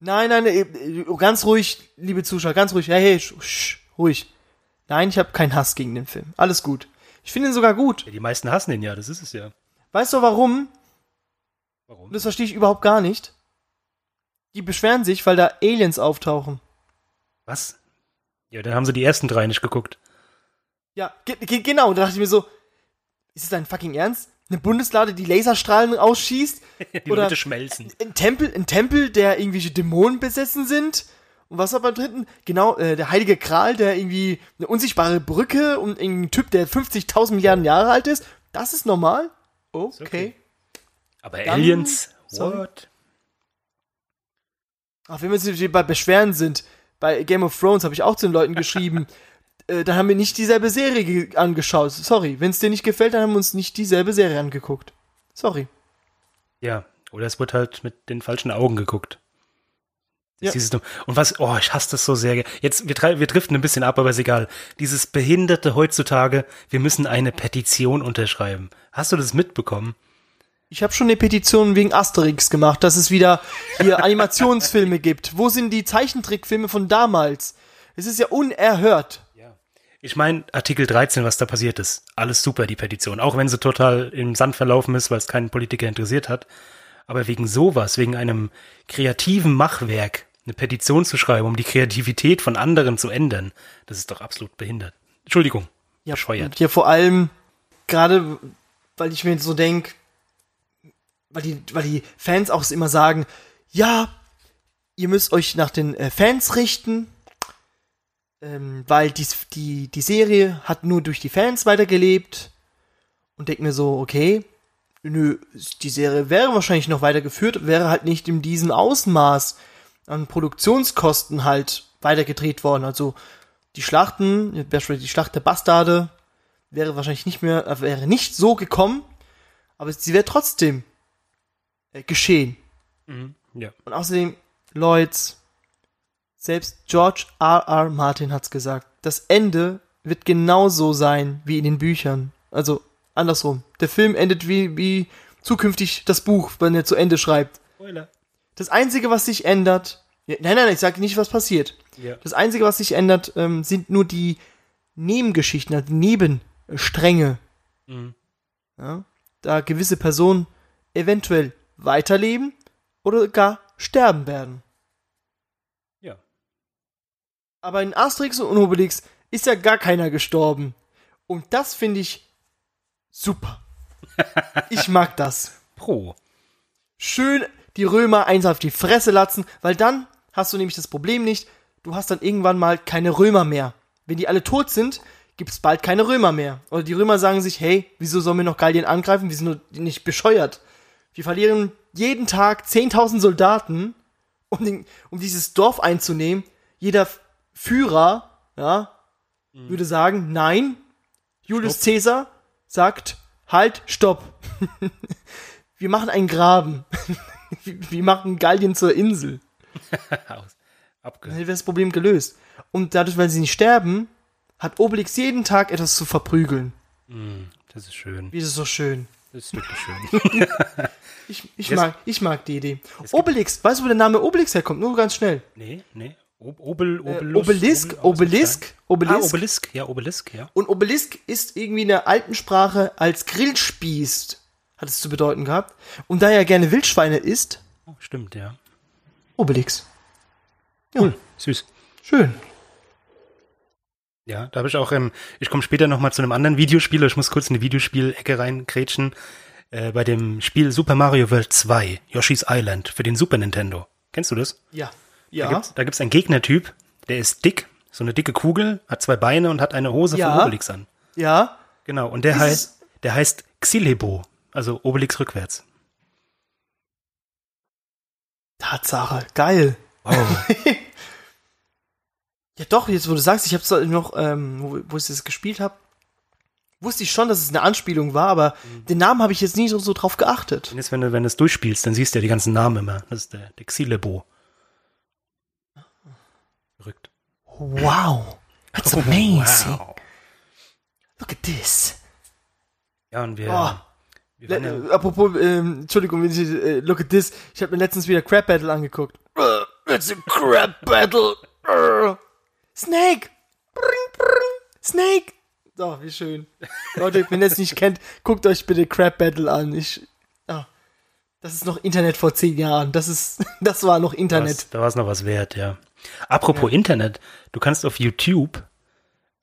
Nein, nein, ganz ruhig, liebe Zuschauer, ganz ruhig. Hey, hey, sch, sch, ruhig. Nein, ich habe keinen Hass gegen den Film. Alles gut. Ich finde ihn sogar gut. Ja, die meisten hassen ihn ja, das ist es ja. Weißt du warum? Warum? Das verstehe ich überhaupt gar nicht. Die beschweren sich, weil da Aliens auftauchen. Was? Ja, dann haben sie die ersten drei nicht geguckt. Ja, ge ge genau. Da dachte ich mir so, ist es dein fucking Ernst? Eine Bundeslade, die Laserstrahlen ausschießt? Die Oder- Leute schmelzen. Ein Tempel, ein Tempel, der irgendwelche Dämonen besessen sind? Und was war beim dritten? Genau, äh, der heilige Kral, der irgendwie eine unsichtbare Brücke und irgendein Typ, der 50.000 Milliarden Jahre alt ist. Das ist normal? Okay. okay. Aber Dann- Aliens? What? Ach, wenn wir jetzt bei Beschweren sind, bei Game of Thrones habe ich auch zu den Leuten geschrieben, äh, dann haben wir nicht dieselbe Serie ge- angeschaut. Sorry, wenn es dir nicht gefällt, dann haben wir uns nicht dieselbe Serie angeguckt. Sorry. Ja, oder es wird halt mit den falschen Augen geguckt. Ja. und was, oh, ich hasse das so sehr. Jetzt, wir, wir driften ein bisschen ab, aber ist egal. Dieses Behinderte heutzutage, wir müssen eine Petition unterschreiben. Hast du das mitbekommen? Ich habe schon eine Petition wegen Asterix gemacht, dass es wieder hier Animationsfilme gibt. Wo sind die Zeichentrickfilme von damals? Es ist ja unerhört. Ich meine, Artikel 13, was da passiert ist. Alles super, die Petition. Auch wenn sie total im Sand verlaufen ist, weil es keinen Politiker interessiert hat. Aber wegen sowas, wegen einem kreativen Machwerk, eine Petition zu schreiben, um die Kreativität von anderen zu ändern, das ist doch absolut behindert. Entschuldigung. Ja, Bescheuert. hier vor allem, gerade weil ich mir so denk, weil die, weil die Fans auch immer sagen, ja, ihr müsst euch nach den äh, Fans richten, ähm, weil dies, die, die Serie hat nur durch die Fans weitergelebt und denk mir so, okay, nö, die Serie wäre wahrscheinlich noch weitergeführt, wäre halt nicht in diesem Ausmaß an Produktionskosten halt weitergedreht worden. Also die Schlachten, beispielsweise die Schlacht der Bastarde, wäre wahrscheinlich nicht mehr, äh, wäre nicht so gekommen, aber sie wäre trotzdem äh, geschehen. Ja. Und außerdem, Lloyds, selbst George R. R. Martin hat's gesagt, das Ende wird genauso sein wie in den Büchern. Also andersrum. Der Film endet wie, wie zukünftig das Buch, wenn er zu Ende schreibt. Spoiler. Das Einzige, was sich ändert, ja, nein, nein, ich sage nicht, was passiert. Ja. Das Einzige, was sich ändert, ähm, sind nur die Nebengeschichten, also die Nebenstränge. Mhm. Ja? Da gewisse Personen eventuell weiterleben oder gar sterben werden. Aber in Asterix und Obelix ist ja gar keiner gestorben. Und das finde ich super. Ich mag das. Pro. Schön die Römer eins auf die Fresse latzen, weil dann hast du nämlich das Problem nicht, du hast dann irgendwann mal keine Römer mehr. Wenn die alle tot sind, gibt es bald keine Römer mehr. Oder die Römer sagen sich, hey, wieso sollen wir noch Gallien angreifen? Wir sind nur nicht bescheuert. Wir verlieren jeden Tag 10.000 Soldaten, um, den, um dieses Dorf einzunehmen. Jeder Führer, ja, würde sagen, nein. Julius Stopp. Caesar sagt, halt, stopp. wir machen einen Graben. wir machen Gallien zur Insel. Dann wäre das Problem gelöst. Und dadurch, weil sie nicht sterben, hat Obelix jeden Tag etwas zu verprügeln. das ist schön. Wie ist es so schön. Das ist wirklich schön. Ich, ich, Jetzt- mag, ich mag die Idee. Obelix, weißt du, wo der Name Obelix herkommt? Nur ganz schnell. nee, nee. Ob Obel, Äh, Obelus, Obelisk, Obel- Obelisk, Obelisk. Ah, Obelisk, ja, Obelisk, ja. Und Obelisk ist irgendwie in der alten Sprache als Grillspieß, hat es zu bedeuten gehabt. Und da er gerne Wildschweine isst, Oh, stimmt, ja. Obelix. Ja, Cool, süß. schön. Ja, da habe ich auch, ähm, ich komme später nochmal zu einem anderen Videospiel, ich muss kurz in die Videospielecke reingrätschen, äh, bei dem Spiel Super Mario World 2, Yoshi's Island, für den Super Nintendo. Kennst du das? Ja. Da Ja. da gibt's einen Gegnertyp, der ist dick, so eine dicke Kugel, hat zwei Beine und hat eine Hose Ja. von Obelix an. Ja. Genau, und der Dieses- heißt, der heißt Xilebo, also Obelix rückwärts. Tatsache. Geil. Wow. Ja, doch, jetzt wo du sagst, ich habe noch, ähm, wo, wo ich das gespielt habe, wusste ich schon, dass es eine Anspielung war, aber den Namen habe ich jetzt nie so, so drauf geachtet. Und jetzt, wenn du, wenn du es durchspielst, dann siehst du ja die ganzen Namen immer. Das ist der, der Xilebo. Wow. That's amazing. Wow. Look at this. Ja, und wir, Oh. wir Le ja, apropos, ähm, Entschuldigung, wenn ich, äh, look at this. Ich habe mir letztens wieder Crab Battle angeguckt. It's a Crab Battle. Snake. Snake. So, wie schön. Leute, wenn ihr es nicht kennt, guckt euch bitte Crab Battle an. Ich, das ist noch Internet vor zehn Jahren. Das ist, das war noch Internet. da war es noch was wert, ja. Apropos Internet, du kannst auf YouTube,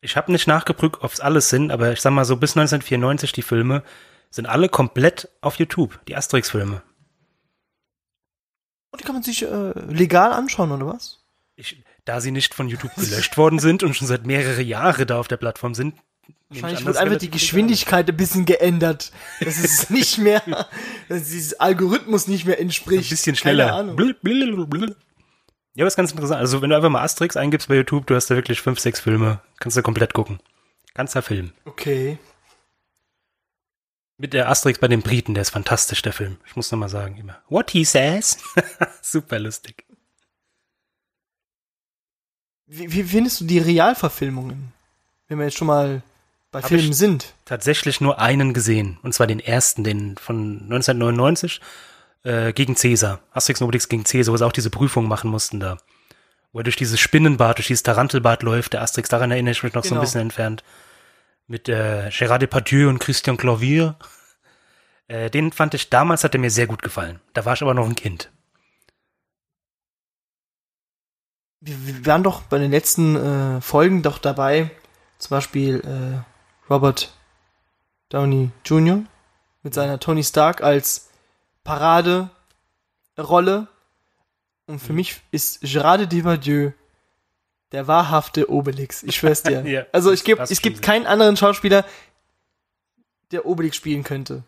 ich habe nicht nachgeprüft, ob es alles sind, aber ich sag mal so bis 1994 die Filme sind alle komplett auf YouTube, die Asterix-Filme. Und die kann man sich äh, legal anschauen, oder was? Ich, da sie nicht von YouTube gelöscht worden sind und schon seit mehrere Jahre da auf der Plattform sind, Wahrscheinlich wurde dass einfach die Geschwindigkeit ein bisschen geändert. Dass es nicht mehr, dass dieses Algorithmus nicht mehr ist. entspricht. Ein bisschen schneller. Ja, aber ist ganz interessant. Also wenn du einfach mal Asterix eingibst bei YouTube, du hast da wirklich fünf, sechs Filme, kannst du komplett gucken. Ganzer Film. Okay. Mit der Asterix bei den Briten, der ist fantastisch, der Film. Ich muss nochmal sagen, immer. What he says. Super lustig. Wie, wie findest du die Realverfilmungen? Wenn wir jetzt schon mal bei Filmen sind. Tatsächlich nur einen gesehen. Und zwar den ersten, den von 1999 äh, gegen Cäsar. Asterix und Obelix gegen Cäsar, wo sie auch diese Prüfung machen mussten da. Wo er durch dieses Spinnenbad, durch dieses Tarantelbad läuft. Der Asterix, daran erinnere ich mich noch so Genau. ein bisschen entfernt. Mit äh, Gérard Depardieu und Christian Clavier. Äh, den fand ich damals, hat er mir sehr gut gefallen. Da war ich aber noch ein Kind. Wir, wir waren doch bei den letzten äh, Folgen doch dabei. Zum Beispiel äh, Robert Downey Jr. mit seiner Tony Stark als Paraderolle. Und für mich ist Gerard Depardieu der wahrhafte Obelix. Ich schwör's dir. Ja, also ich geb, es gibt keinen anderen Schauspieler, der Obelix spielen könnte.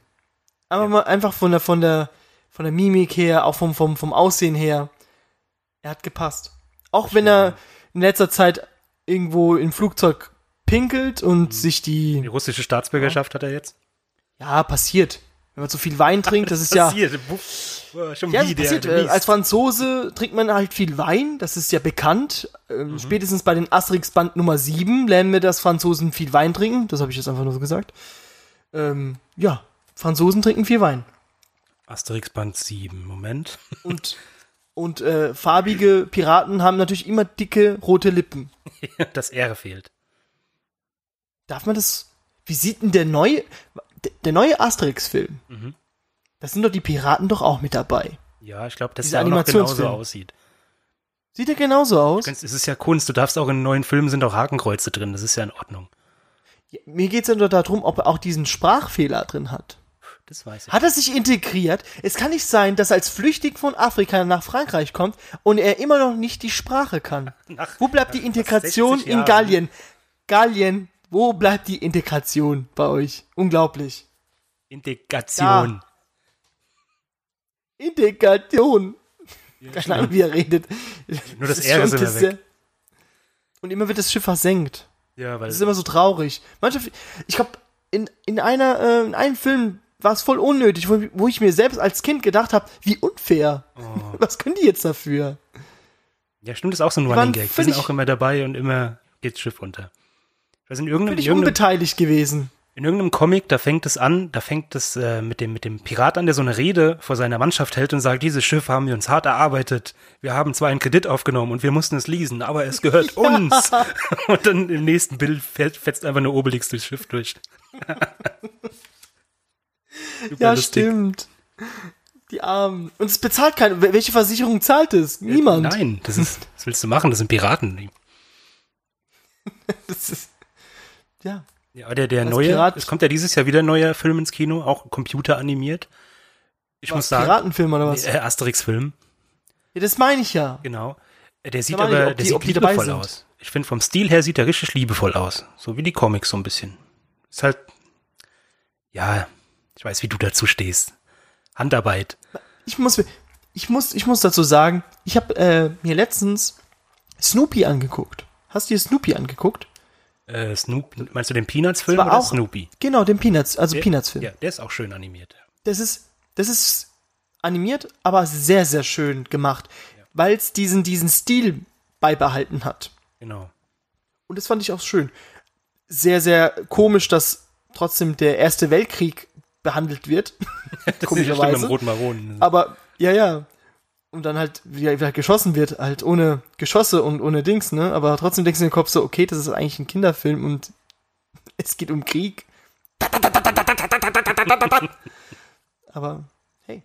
Aber Ja. mal einfach von der, von der, von der Mimik her, auch vom, vom, vom Aussehen her. Er hat gepasst. Auch wenn er in letzter Zeit irgendwo im Flugzeug pinkelt und sich Die die, russische Staatsbürgerschaft hat er jetzt. ja, passiert. Wenn man zu viel Wein trinkt, das ist ja, Passiert. Buff. Oh, schon ja, wieder. passiert. Äh, als Franzose trinkt man halt viel Wein, das ist ja bekannt. Ähm, Mhm. Spätestens bei den Asterix-Band Nummer 7 lernen wir, dass Franzosen viel Wein trinken. Das habe ich jetzt einfach nur so gesagt. Ähm, ja, Franzosen trinken viel Wein. Asterix Band 7, Moment. Und, und äh, farbige Piraten haben natürlich immer dicke rote Lippen. das R fehlt. Darf man das? Wie sieht denn der neue, der, neue Asterix-Film? Mhm. Da sind doch die Piraten doch auch mit dabei. Ja, ich glaube, dass Dieser der auch noch genauso aussieht. Sieht er genauso aus? Kannst- Es ist ja Kunst, du darfst auch in neuen Filmen sind auch Hakenkreuze drin, das ist ja in Ordnung. Ja, Mir geht es ja nur darum, ob er auch diesen Sprachfehler drin hat. Das weiß ich. Hat er sich integriert? Es kann nicht sein, dass er als Flüchtling von Afrika nach Frankreich kommt und er immer noch nicht die Sprache kann. Nach- Wo bleibt die Integration 60 in. Gallien? Gallien, wo bleibt die Integration bei euch? Unglaublich. Integration. Integration. Keine Ahnung, wie er redet. Nur das ist R ist immer weg. Und immer wird das Schiff versenkt. Ja, weil Das ist immer so traurig. Manche, ich glaube, in, in einer, äh, in einem Film war es voll unnötig, wo, wo ich mir selbst als Kind gedacht habe, wie unfair. Oh. Was können die jetzt dafür? Ja, stimmt, das ist auch so ein Running Gag. Die sind auch immer dabei und immer geht das Schiff unter. Weiß, in irgendeinem, Bin ich irgendeinem, unbeteiligt gewesen. In irgendeinem Comic, da fängt es an, da fängt es äh, mit, dem, mit dem Pirat an, der so eine Rede vor seiner Mannschaft hält und sagt, dieses Schiff haben wir uns hart erarbeitet. Wir haben zwar einen Kredit aufgenommen und wir mussten es leasen, aber es gehört Ja. uns. Und dann im nächsten Bild fetzt einfach eine Obelix durchs Schiff durch. Ja, lustig. stimmt. Die Armen. Und es bezahlt keine. Welche Versicherung zahlt es? Niemand. Nein, das ist, was willst du machen? Das sind Piraten. Das ist, ja. Ja, aber der, der neue, Pirat- es kommt ja dieses Jahr wieder ein neuer Film ins Kino, auch computeranimiert. Ich Was, muss sagen, Piratenfilm oder was? äh, Asterix-Film, Ja, das meine ich ja. genau. Äh, Der sieht ich, aber, ob der die- sieht liebevoll aus. Ich finde, vom Stil her sieht er richtig liebevoll aus. So wie die Comics so ein bisschen. Ist halt, ja, ich weiß, wie du dazu stehst. Handarbeit. Ich muss, ich muss, ich muss dazu sagen, ich habe äh, mir letztens Snoopy angeguckt. Hast du dir Snoopy angeguckt? Äh, Snoop, meinst du den Peanuts-Film oder auch- Snoopy? Genau, den Peanuts, also Peanuts-Film. Ja, der ist auch schön animiert. Das ist, das ist animiert, aber sehr, sehr schön gemacht, weil es diesen, diesen Stil beibehalten hat. Genau. Und das fand ich auch schön. Sehr, sehr komisch, dass trotzdem der Erste Weltkrieg behandelt wird. Ja Komischerweise. im Roten Maronen. Aber, ja, ja. Und dann halt, wie wie halt geschossen wird, halt ohne Geschosse und ohne Dings, ne? Aber trotzdem denkst du in den Kopf so, okay, das ist eigentlich ein Kinderfilm und es geht um Krieg. Aber, hey,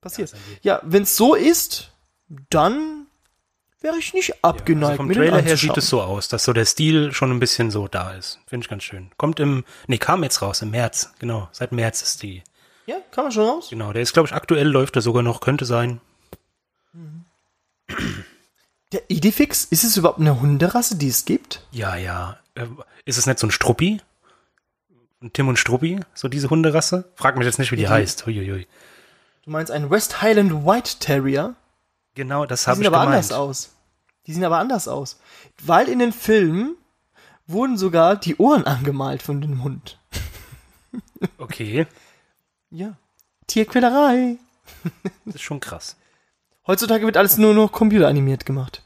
passiert. Ja, wenn es so ist, dann wäre ich nicht abgeneigt. Also vom Trailer her sieht es so aus, dass so der Stil schon ein bisschen so da ist. Finde ich ganz schön. Kommt im, nee, kam jetzt raus, im März. Genau, seit März ist die. Ja, kann man schon raus. Genau, der ist, glaube ich, aktuell läuft er sogar noch, könnte sein. Der Idifix, ist es überhaupt eine Hunderasse, die es gibt? Ja, ja. Äh, Ist es nicht so ein Struppi? Ein Tim und Struppi? So diese Hunderasse? Frag mich jetzt nicht, wie die die- heißt. Huiuiui. Du meinst einen West Highland White Terrier? Genau, das Die habe sehen ich aber gemeint. anders aus. Die sehen aber anders aus. Weil in den Filmen wurden sogar die Ohren angemalt von dem Hund. Okay, Ja. Tierquälerei. das ist schon krass. Heutzutage wird alles nur noch computeranimiert gemacht.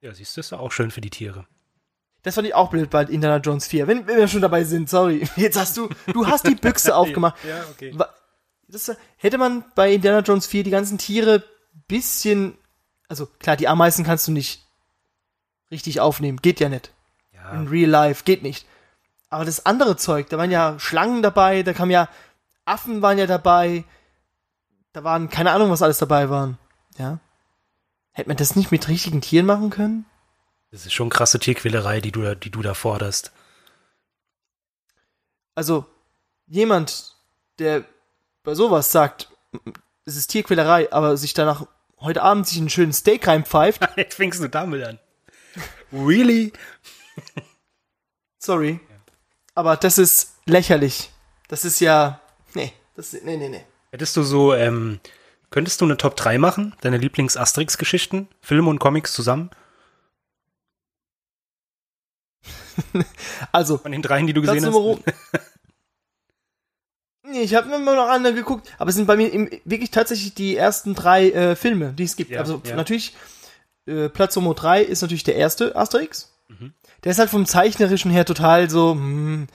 Ja, siehst du, ist doch auch schön für die Tiere. Das fand ich auch blöd bei Indiana Jones 4. Wenn, wenn wir schon dabei sind, sorry. Jetzt hast du, du hast die Büchse aufgemacht. Ja, okay. Das, hätte man bei Indiana Jones 4 die ganzen Tiere bisschen, also klar, die Ameisen kannst du nicht richtig aufnehmen. Geht ja nicht. Ja, in real life, geht nicht. Aber das andere Zeug, da waren ja Schlangen dabei, da kamen ja Affen waren ja dabei, da waren keine Ahnung, was alles dabei waren. Ja. Hätte man das nicht mit richtigen Tieren machen können? das ist schon krasse Tierquälerei, die du, da- die du da forderst. Also, jemand, der bei sowas sagt, es ist Tierquälerei, aber sich danach heute Abend sich einen schönen Steak reinpfeift, Jetzt fängst du damit an. Really? sorry. Aber das ist lächerlich. Das ist ja. Nee, das nee, nee, nee. Hättest du so, ähm, könntest du eine Top 3 machen? Deine Lieblings-Asterix-Geschichten? Filme und Comics zusammen? Also, Von den dreien, die du Platz gesehen hast? Nee, ich habe immer noch andere geguckt, aber es sind bei mir im, wirklich tatsächlich die ersten drei äh, Filme, die es gibt. Ja, also ja. natürlich, äh, Platz Nummer drei ist natürlich der erste Asterix. Mhm. Der ist halt vom Zeichnerischen her total so hm,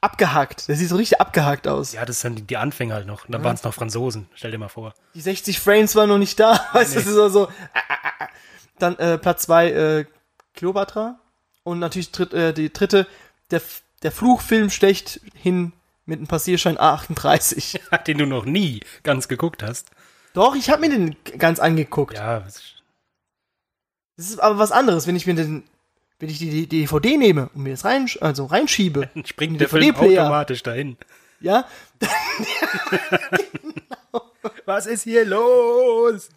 abgehackt. Der sieht so richtig abgehackt aus. Ja, das sind die, Anfänger halt noch. Und dann waren es noch Franzosen. Stell dir mal vor. Die 60 Frames waren noch nicht da. Weißt du, Nee. das ist so. so ah, ah, ah. Dann äh, Platz zwei äh, Kleopatra. Und natürlich dritt, äh, die dritte, der, der Fluchfilm schlechthin mit einem Passierschein A38. Den du noch nie ganz geguckt hast. Doch, ich habe mir den ganz angeguckt. Ja, Das ist aber was anderes, wenn ich mir den, wenn ich die, die DVD nehme und mir das rein, also reinschiebe. dann springt Ein der Film automatisch dahin. Ja, Was ist hier los?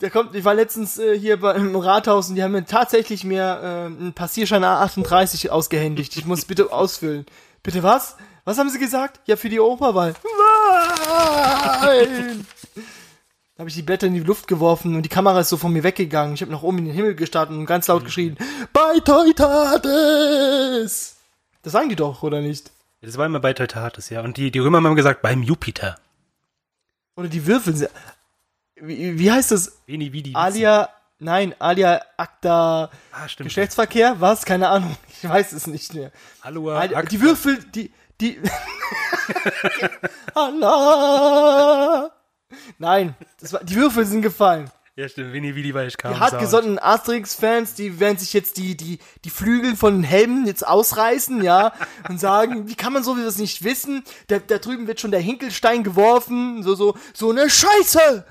der kommt, ich war letztens äh, hier bei, im Rathaus und die haben mir tatsächlich mir äh, einen Passierschein A38 ausgehändigt. Ich muss bitte ausfüllen. Bitte was? Was haben sie gesagt? Ja, für die Operwahl. Nein! Da habe ich die Blätter in die Luft geworfen und die Kamera ist so von mir weggegangen. Ich habe nach oben in den Himmel gestartet und ganz laut geschrien, bei Teutates! Das sagen die doch, oder nicht? Das war immer bei Teutates, ja. Und die, die Römer haben gesagt, beim Jupiter. Oder die würfeln sie. Wie, wie heißt das? Veni, vidi. Alia, nein, Alia Acta Ah, stimmt. Geschlechtsverkehr? Was? Keine Ahnung. Ich weiß es nicht mehr. Hallo, Alia, die Würfel, die, Die. Allah! Nein, das war, die Würfel sind gefallen. Ja, stimmt. Winnie, wie die Weich kam. Die hartgesottenen Asterix-Fans, die werden sich jetzt die, die, die Flügel von den Helmen jetzt ausreißen, ja, und sagen, wie kann man sowas nicht wissen? Da, da drüben wird schon der Hinkelstein geworfen, so, so, so eine Scheiße!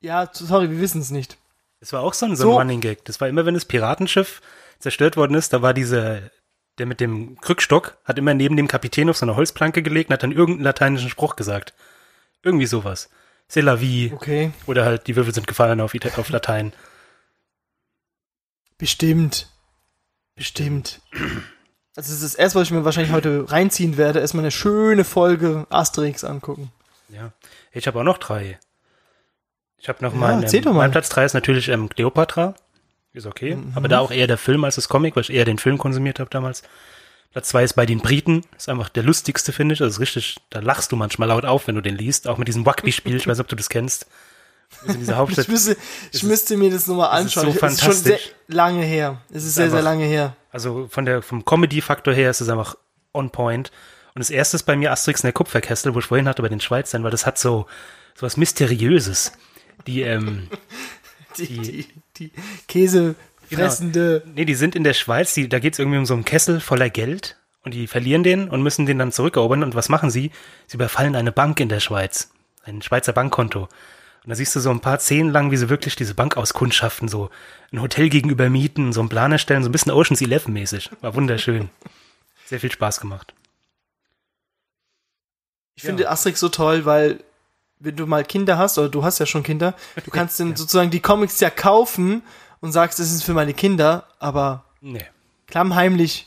Ja, sorry, wir wissen es nicht. Das war auch so ein, so ein So. Running Gag. Das war immer, wenn das Piratenschiff zerstört worden ist, da war diese, der mit dem Krückstock, hat immer neben dem Kapitän auf so eine Holzplanke gelegt und hat dann irgendeinen lateinischen Spruch gesagt. Irgendwie sowas. C'est la vie. Okay. Oder halt, die Würfel sind gefallen auf, Ita- auf Latein. Bestimmt. Bestimmt. Also das ist das erste, was ich mir wahrscheinlich heute reinziehen werde, erstmal eine schöne Folge Asterix angucken. Ja. Ich habe auch noch drei. Ich habe noch Ja, ähm, doch mal. mein Platz drei ist natürlich ähm, Cleopatra. Ist okay. Mhm. Aber da auch eher der Film als das Comic, weil ich eher den Film konsumiert habe damals. Platz zwei ist bei den Briten. Ist einfach der lustigste, finde ich. Also ist richtig, da lachst du manchmal laut auf, wenn du den liest. Auch mit diesem Rugby-Spiel. Ich weiß nicht, ob du das kennst. Das ist in dieser Hauptstadt. Ich müsste, ich müsste mir das nochmal es ist anschauen. so es ist schon sehr fantastisch. lange her. Es ist sehr, sehr einfach- lange her. Also von der, vom Comedy-Faktor her ist es einfach on point. Und das erste ist bei mir Asterix in der Kupferkessel, wo ich vorhin hatte bei den Schweizern, weil das hat so, so was Mysteriöses. Die, ähm, Die, die, die käsefressende. nee, die sind in der Schweiz, die, da geht es irgendwie um so einen Kessel voller Geld und die verlieren den und müssen den dann zurückerobern. Und was machen sie? Sie überfallen eine Bank in der Schweiz. Ein Schweizer Bankkonto. Und da siehst du so ein paar Szenen lang, wie sie wirklich diese Bank auskundschaften, so ein Hotel gegenüber mieten, so einen Plan erstellen, so ein bisschen Oceans 11 mäßig. War wunderschön. Sehr viel Spaß gemacht. Ich finde Asterix so toll, weil wenn du mal Kinder hast, oder du hast ja schon Kinder, du kannst dann sozusagen die Comics ja kaufen und sagst, das ist für meine Kinder, aber Nee. klammheimlich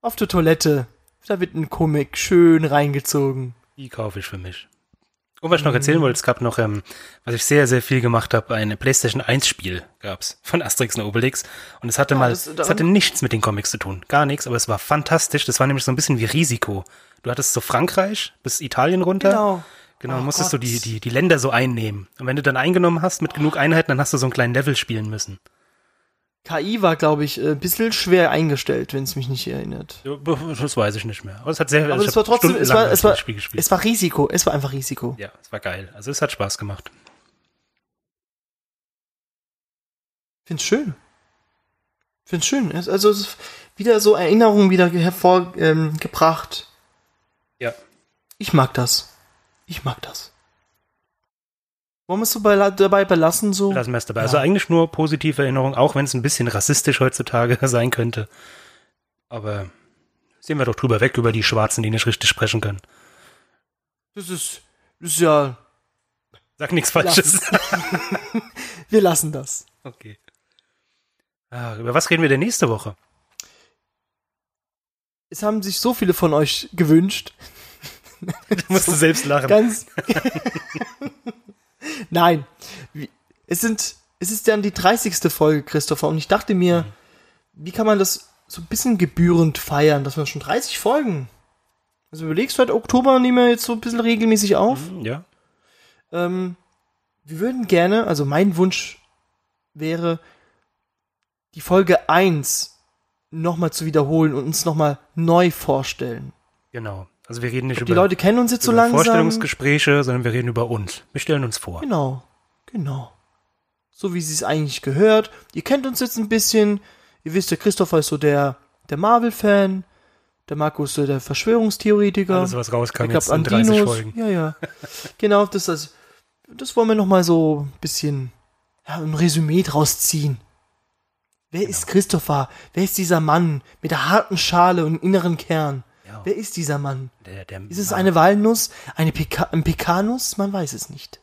auf der Toilette, da wird ein Comic schön reingezogen. Die kaufe ich für mich. Und was ich noch erzählen wollte, es gab noch, ähm, was ich sehr, sehr viel gemacht habe, ein PlayStation 1 Spiel gab's von Asterix und Obelix. Und es hatte mal, das- es hatte nichts mit den Comics zu tun. Gar nichts, aber es war fantastisch. Das war nämlich so ein bisschen wie Risiko. Du hattest so Frankreich bis Italien runter. Genau. Genau, Oh musstest du die, Gott. die, die Länder so einnehmen. Und wenn du dann eingenommen hast mit genug Einheiten, dann hast du so einen kleinen Level spielen müssen. KI war, glaube ich, äh, ein bisschen schwer eingestellt, wenn es mich nicht erinnert. Das weiß ich nicht mehr. Aber es hat sehr, Aber es war trotzdem, es war, es war, Spiel es war Risiko, es war einfach Risiko. ja, es war geil. Also es hat Spaß gemacht. Find's schön. Find's schön. Es- Also es ist wieder so Erinnerungen wieder hervorgebracht. Ähm. Ja. Ich mag das. Ich mag das. Wollen wir es so bei, dabei belassen so? Lassen wir es dabei. Ja. Also eigentlich nur positive Erinnerungen, auch wenn es ein bisschen rassistisch heutzutage sein könnte. Aber sehen wir doch drüber weg über die Schwarzen, die nicht richtig sprechen können. Das ist, das ist ja, Sag nichts Falsches. wir lassen das. okay. Ah, über was reden wir denn nächste Woche? Es haben sich so viele von euch gewünscht. Du musst selbst lachen. Ganz. Nein. Es sind, es ist dann die 30. Folge, Christopher, und ich dachte mir, wie kann man das so ein bisschen gebührend feiern, dass wir schon 30 Folgen. Also überlegst du halt Oktober nehmen wir jetzt so ein bisschen regelmäßig auf. Hm, Ja. Ähm, wir würden gerne, also mein Wunsch wäre, die Folge 1 nochmal zu wiederholen und uns nochmal neu vorstellen. Genau. Also wir reden nicht Die über, Leute kennen uns jetzt so langsam. Vorstellungsgespräche, sondern wir reden über uns. Wir stellen uns vor. Genau, genau. So wie sie es eigentlich gehört. Ihr kennt uns jetzt ein bisschen. Ihr wisst, der Christopher ist so der, der Marvel-Fan. Der Markus so der Verschwörungstheoretiker. Alles, was rauskam ich jetzt in an 30 Dinos. Folgen. Ja, ja. genau, das, das, das wollen wir noch mal so ein bisschen ja, ein Resümee draus ziehen. Wer Genau. ist Christopher? Wer ist dieser Mann mit der harten Schale und inneren Kern? Ja. Wer ist dieser Mann? Der, der Ist es Mann. eine Walnuss? Eine Peka ein Pekanuss? Man weiß es nicht.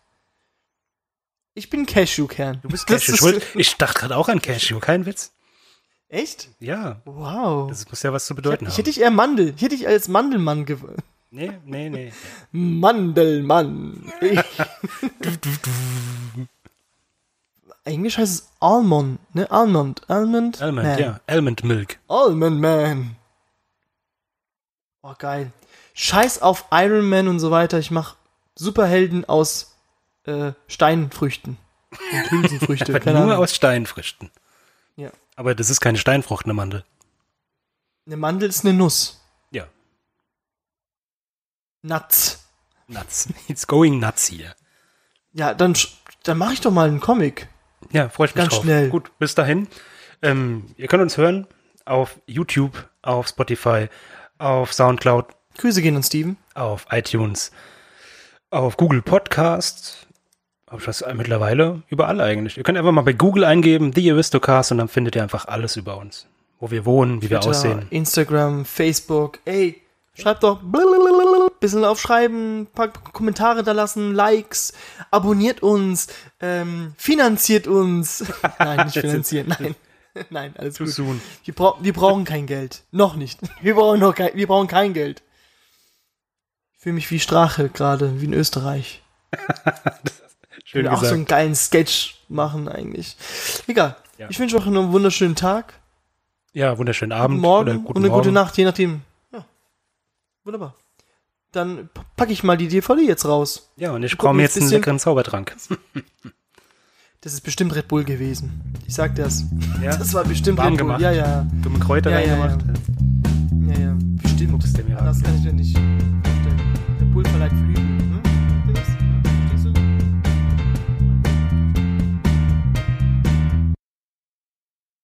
Ich bin Cashewkern. Du bist Das Cashew. Ich, ich dachte gerade auch an Cashew, kein Witz. Echt? Ja, Wow. das muss ja was zu Ich, bedeuten ich haben. hätte ich eher Mandel. Ich hätte ich als Mandelmann gew nee, nee, nee. Mandelmann. Ich- Englisch heißt es Almond, ne? Almond. Almond. Almond, Man. ja. Almond Milk. Almond Man. Oh, geil. Scheiß auf Iron Man und so weiter. Ich mach Superhelden aus äh, Steinfrüchten. Und Hülsenfrüchte. Nur Ahnung. aus Steinfrüchten. Ja. Aber das ist keine Steinfrucht, eine Mandel. Eine Mandel ist eine Nuss. Ja. Nuts. Nuts. It's going nuts hier. Ja, dann, dann mache ich doch mal einen Comic. Ja, freue ich mich Ganz drauf. schnell. Gut, bis dahin. Ähm, ihr könnt uns hören auf YouTube, auf Spotify, auf Soundcloud, Grüße gehen an Steven. auf iTunes, auf Google Podcasts. Hab ich das mittlerweile überall eigentlich. Ihr könnt einfach mal bei Google eingeben, The Aristocast, und dann findet ihr einfach alles über uns. Wo wir wohnen, wie wir Twitter, aussehen. Instagram, Facebook. Ey, schreibt doch bisschen aufschreiben, paar Kommentare da lassen, Likes, abonniert uns, ähm, finanziert uns. Nein, nicht finanzieren, nein. Nein, alles Too gut. soon. Wir, brau wir brauchen kein Geld. Noch nicht. Wir brauchen noch kein, wir brauchen kein Geld. Ich fühle mich wie Strache gerade, wie in Österreich. Ich will auch so einen geilen Sketch machen eigentlich. Egal. Ja. Ich wünsche euch noch einen wunderschönen Tag, ja, wunderschönen Abend. guten Morgen guten und eine Morgen. gute Nacht, je nachdem. Ja. Wunderbar. Dann packe ich mal die DVD jetzt raus. Ja, und ich brauche mir jetzt einen leckeren Zaubertrank. Das ist bestimmt Red Bull gewesen. Ich sag das. Ja? Das war bestimmt Warm Red Bull. gemacht. Ja, ja. Dumme Kräuter Ja, ja, reingemacht. Ja, ja. Bestimmt. Du mir an. Das kann ich mir nicht vorstellen. Der Bull verleiht Flügel.